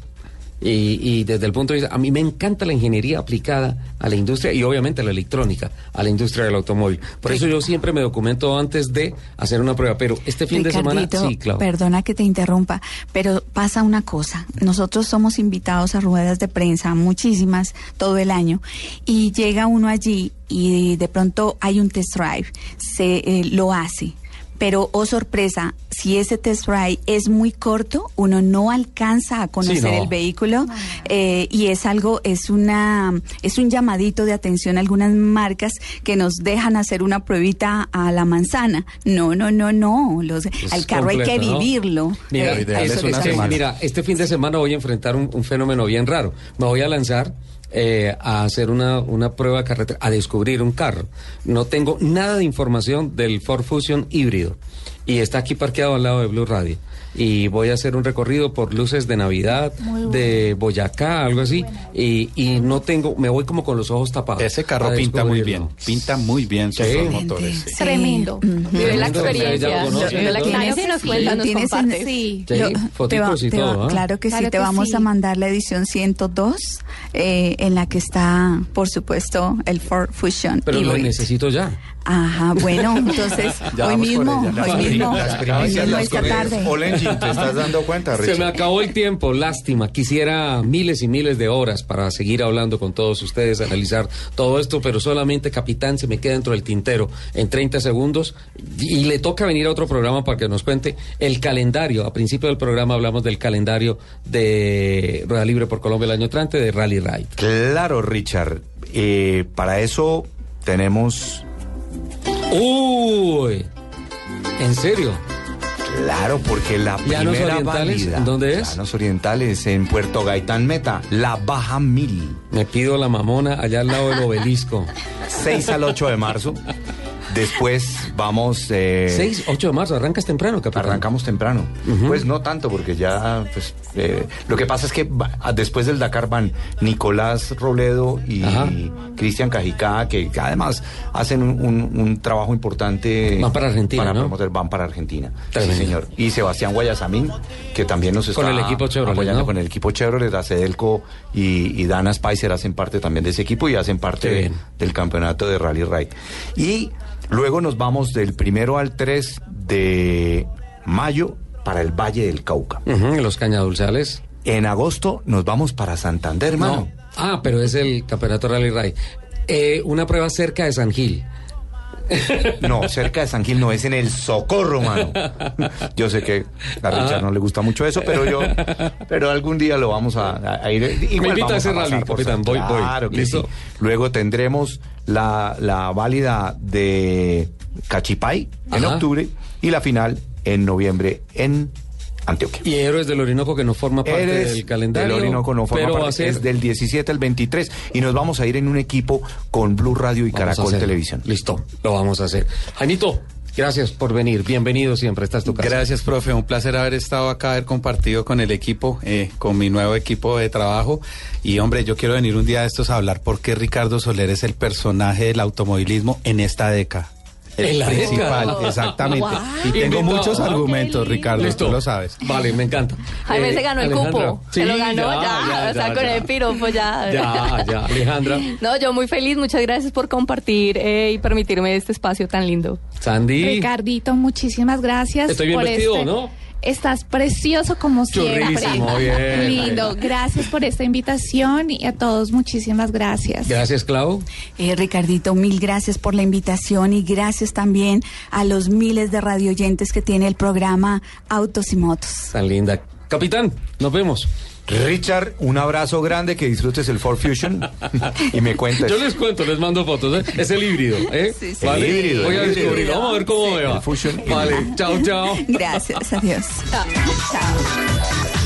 Y, y desde el punto de vista, a mí me encanta la ingeniería aplicada a la industria y obviamente a la electrónica, a la industria del automóvil. Por eso yo siempre me documento antes de hacer una prueba. Pero este fin de semana, sí, claro. Perdona que te interrumpa, pero pasa una cosa. Nosotros somos invitados a ruedas de prensa, muchísimas, todo el año, y llega uno allí y de pronto hay un test drive, se eh, lo hace. Pero, oh sorpresa, si ese test drive es muy corto, uno no alcanza a conocer no. el vehículo eh, y es algo, es una, es un llamadito de atención a algunas marcas que nos dejan hacer una pruebita a la manzana. No, no, no, no. Los, al carro hay que vivirlo. Mira, Eh, es mira, este fin de semana voy a enfrentar un, un fenómeno bien raro. Me voy a lanzar eh, a hacer una, una prueba carretera, a descubrir un carro. No tengo nada de información del Ford Fusion híbrido y está aquí parqueado al lado de Blue Radio. Y voy a hacer un recorrido por luces de Navidad, bueno. de Boyacá, algo así. Y, y no tengo, me voy como con los ojos tapados. Ese carro a pinta muy bien, pinta muy bien sus Sí. motores. sí. Tremendo. Vive la experiencia. nos cuenta, nos comparte. sí, te te. Claro que Claro sí, te que vamos sí. a mandar la edición 102, eh, en la que está, por supuesto, el Ford Fusion. Pero lo necesito ya. Ajá, bueno, entonces, Ya hoy mismo, hoy mismo, Las hoy primicias, mismo las esta tarde. ¿te estás dando cuenta, Se me acabó el tiempo, lástima. Quisiera miles y miles de horas para seguir hablando con todos ustedes, analizar todo esto, pero solamente, capitán, se me queda dentro del tintero en 30 segundos y le toca venir a otro programa para que nos cuente el calendario. A principio del programa hablamos del calendario de Rueda Libre por Colombia el año entrante de Rally Ride. Claro, Richard. Eh, para eso tenemos... Uy, ¿en serio? Claro, porque la ¿Llanos primera Orientales? válida- ¿En dónde es? Llanos Orientales, en Puerto Gaitán Meta, la Baja Mil. Me pido la mamona allá al lado del obelisco. 6 al 8 de marzo. Después vamos... Eh, 6, 8 de marzo, arrancas temprano, capitán. Arrancamos temprano. Pues no tanto, porque ya, pues, eh, lo que pasa es que después del Dakar van Nicolás Robledo y. Cristian Cajicá, que, que además hacen un, un- un trabajo importante. Van para Argentina, Para ¿no? promover, van para Argentina. Sí, señor. Y Sebastián Guayasamín, que también nos está Con el equipo Chevrolet, apoyando ¿no? con el equipo Chevrolet, Acedelco y, y Dana Spicer hacen parte también de ese equipo y hacen parte de- del campeonato de Rally Ride. Y luego nos vamos del primero al 3 de mayo para el Valle del Cauca. Ujú, los cañadulzales. En agosto nos vamos para Santander, hermano. No. Ah, pero es el campeonato Rally Ride. Eh, una prueba cerca de San Gil. No, cerca de San Gil no, es en el Socorro, mano. Yo sé que a Richard no le gusta mucho eso, pero yo, pero algún día lo vamos a, ir. igual invita a ese rally, capitán, San- voy, voy. Claro que ¿Listo? sí. Luego tendremos la, la válida de Cachipay en Ajá. octubre y la final en noviembre en Antioquia. Y Héroes del Orinoco que no forma parte Eres del calendario. del Orinoco no forma pero parte, va a ser es del 17 al 23 y nos vamos a ir en un equipo con Blue Radio y Vamos Caracol. Televisión. Listo, lo vamos a hacer. Janito, gracias por venir. Bienvenido siempre. Esta es tu casa. Gracias, profe. Un placer haber estado acá, haber compartido con el equipo, eh, con mi nuevo equipo de trabajo. Y hombre, yo quiero venir un día de estos a hablar por qué Ricardo Soler es el personaje del automovilismo en esta década. El En la principal, exactamente. Y tengo muchos argumentos, Ricardo, Listo. tú lo sabes. Vale, me encanta. Jaime Eh, se ganó el Alejandra. cupo. Sí, se lo ganó ya. ya, o sea, ya, con ya. el piropo ya. Ya, ya, Alejandra. No, yo muy feliz. Muchas gracias por compartir eh, y permitirme este espacio tan lindo. Sandy. Ricardito, muchísimas gracias. Estoy bien por vestido, este- ¿no? Estás precioso como siempre. Churrísimo, bien. Lindo. Gracias por esta invitación y a todos muchísimas gracias. Gracias, Clau. Eh, Ricardito, mil gracias por la invitación y gracias también a los miles de radioyentes que tiene el programa Autos y Motos. Tan linda. Capitán, nos vemos. Richard, un abrazo grande, que disfrutes el Ford Fusion y me cuentes. Yo les cuento, les mando fotos. ¿eh? Es el híbrido. ¿eh? Sí, sí. Vale. El híbrido, Voy a descubrirlo. Vamos a ver cómo me va. El Fusion. Vale, chao, chao. Gracias, adiós. Chao.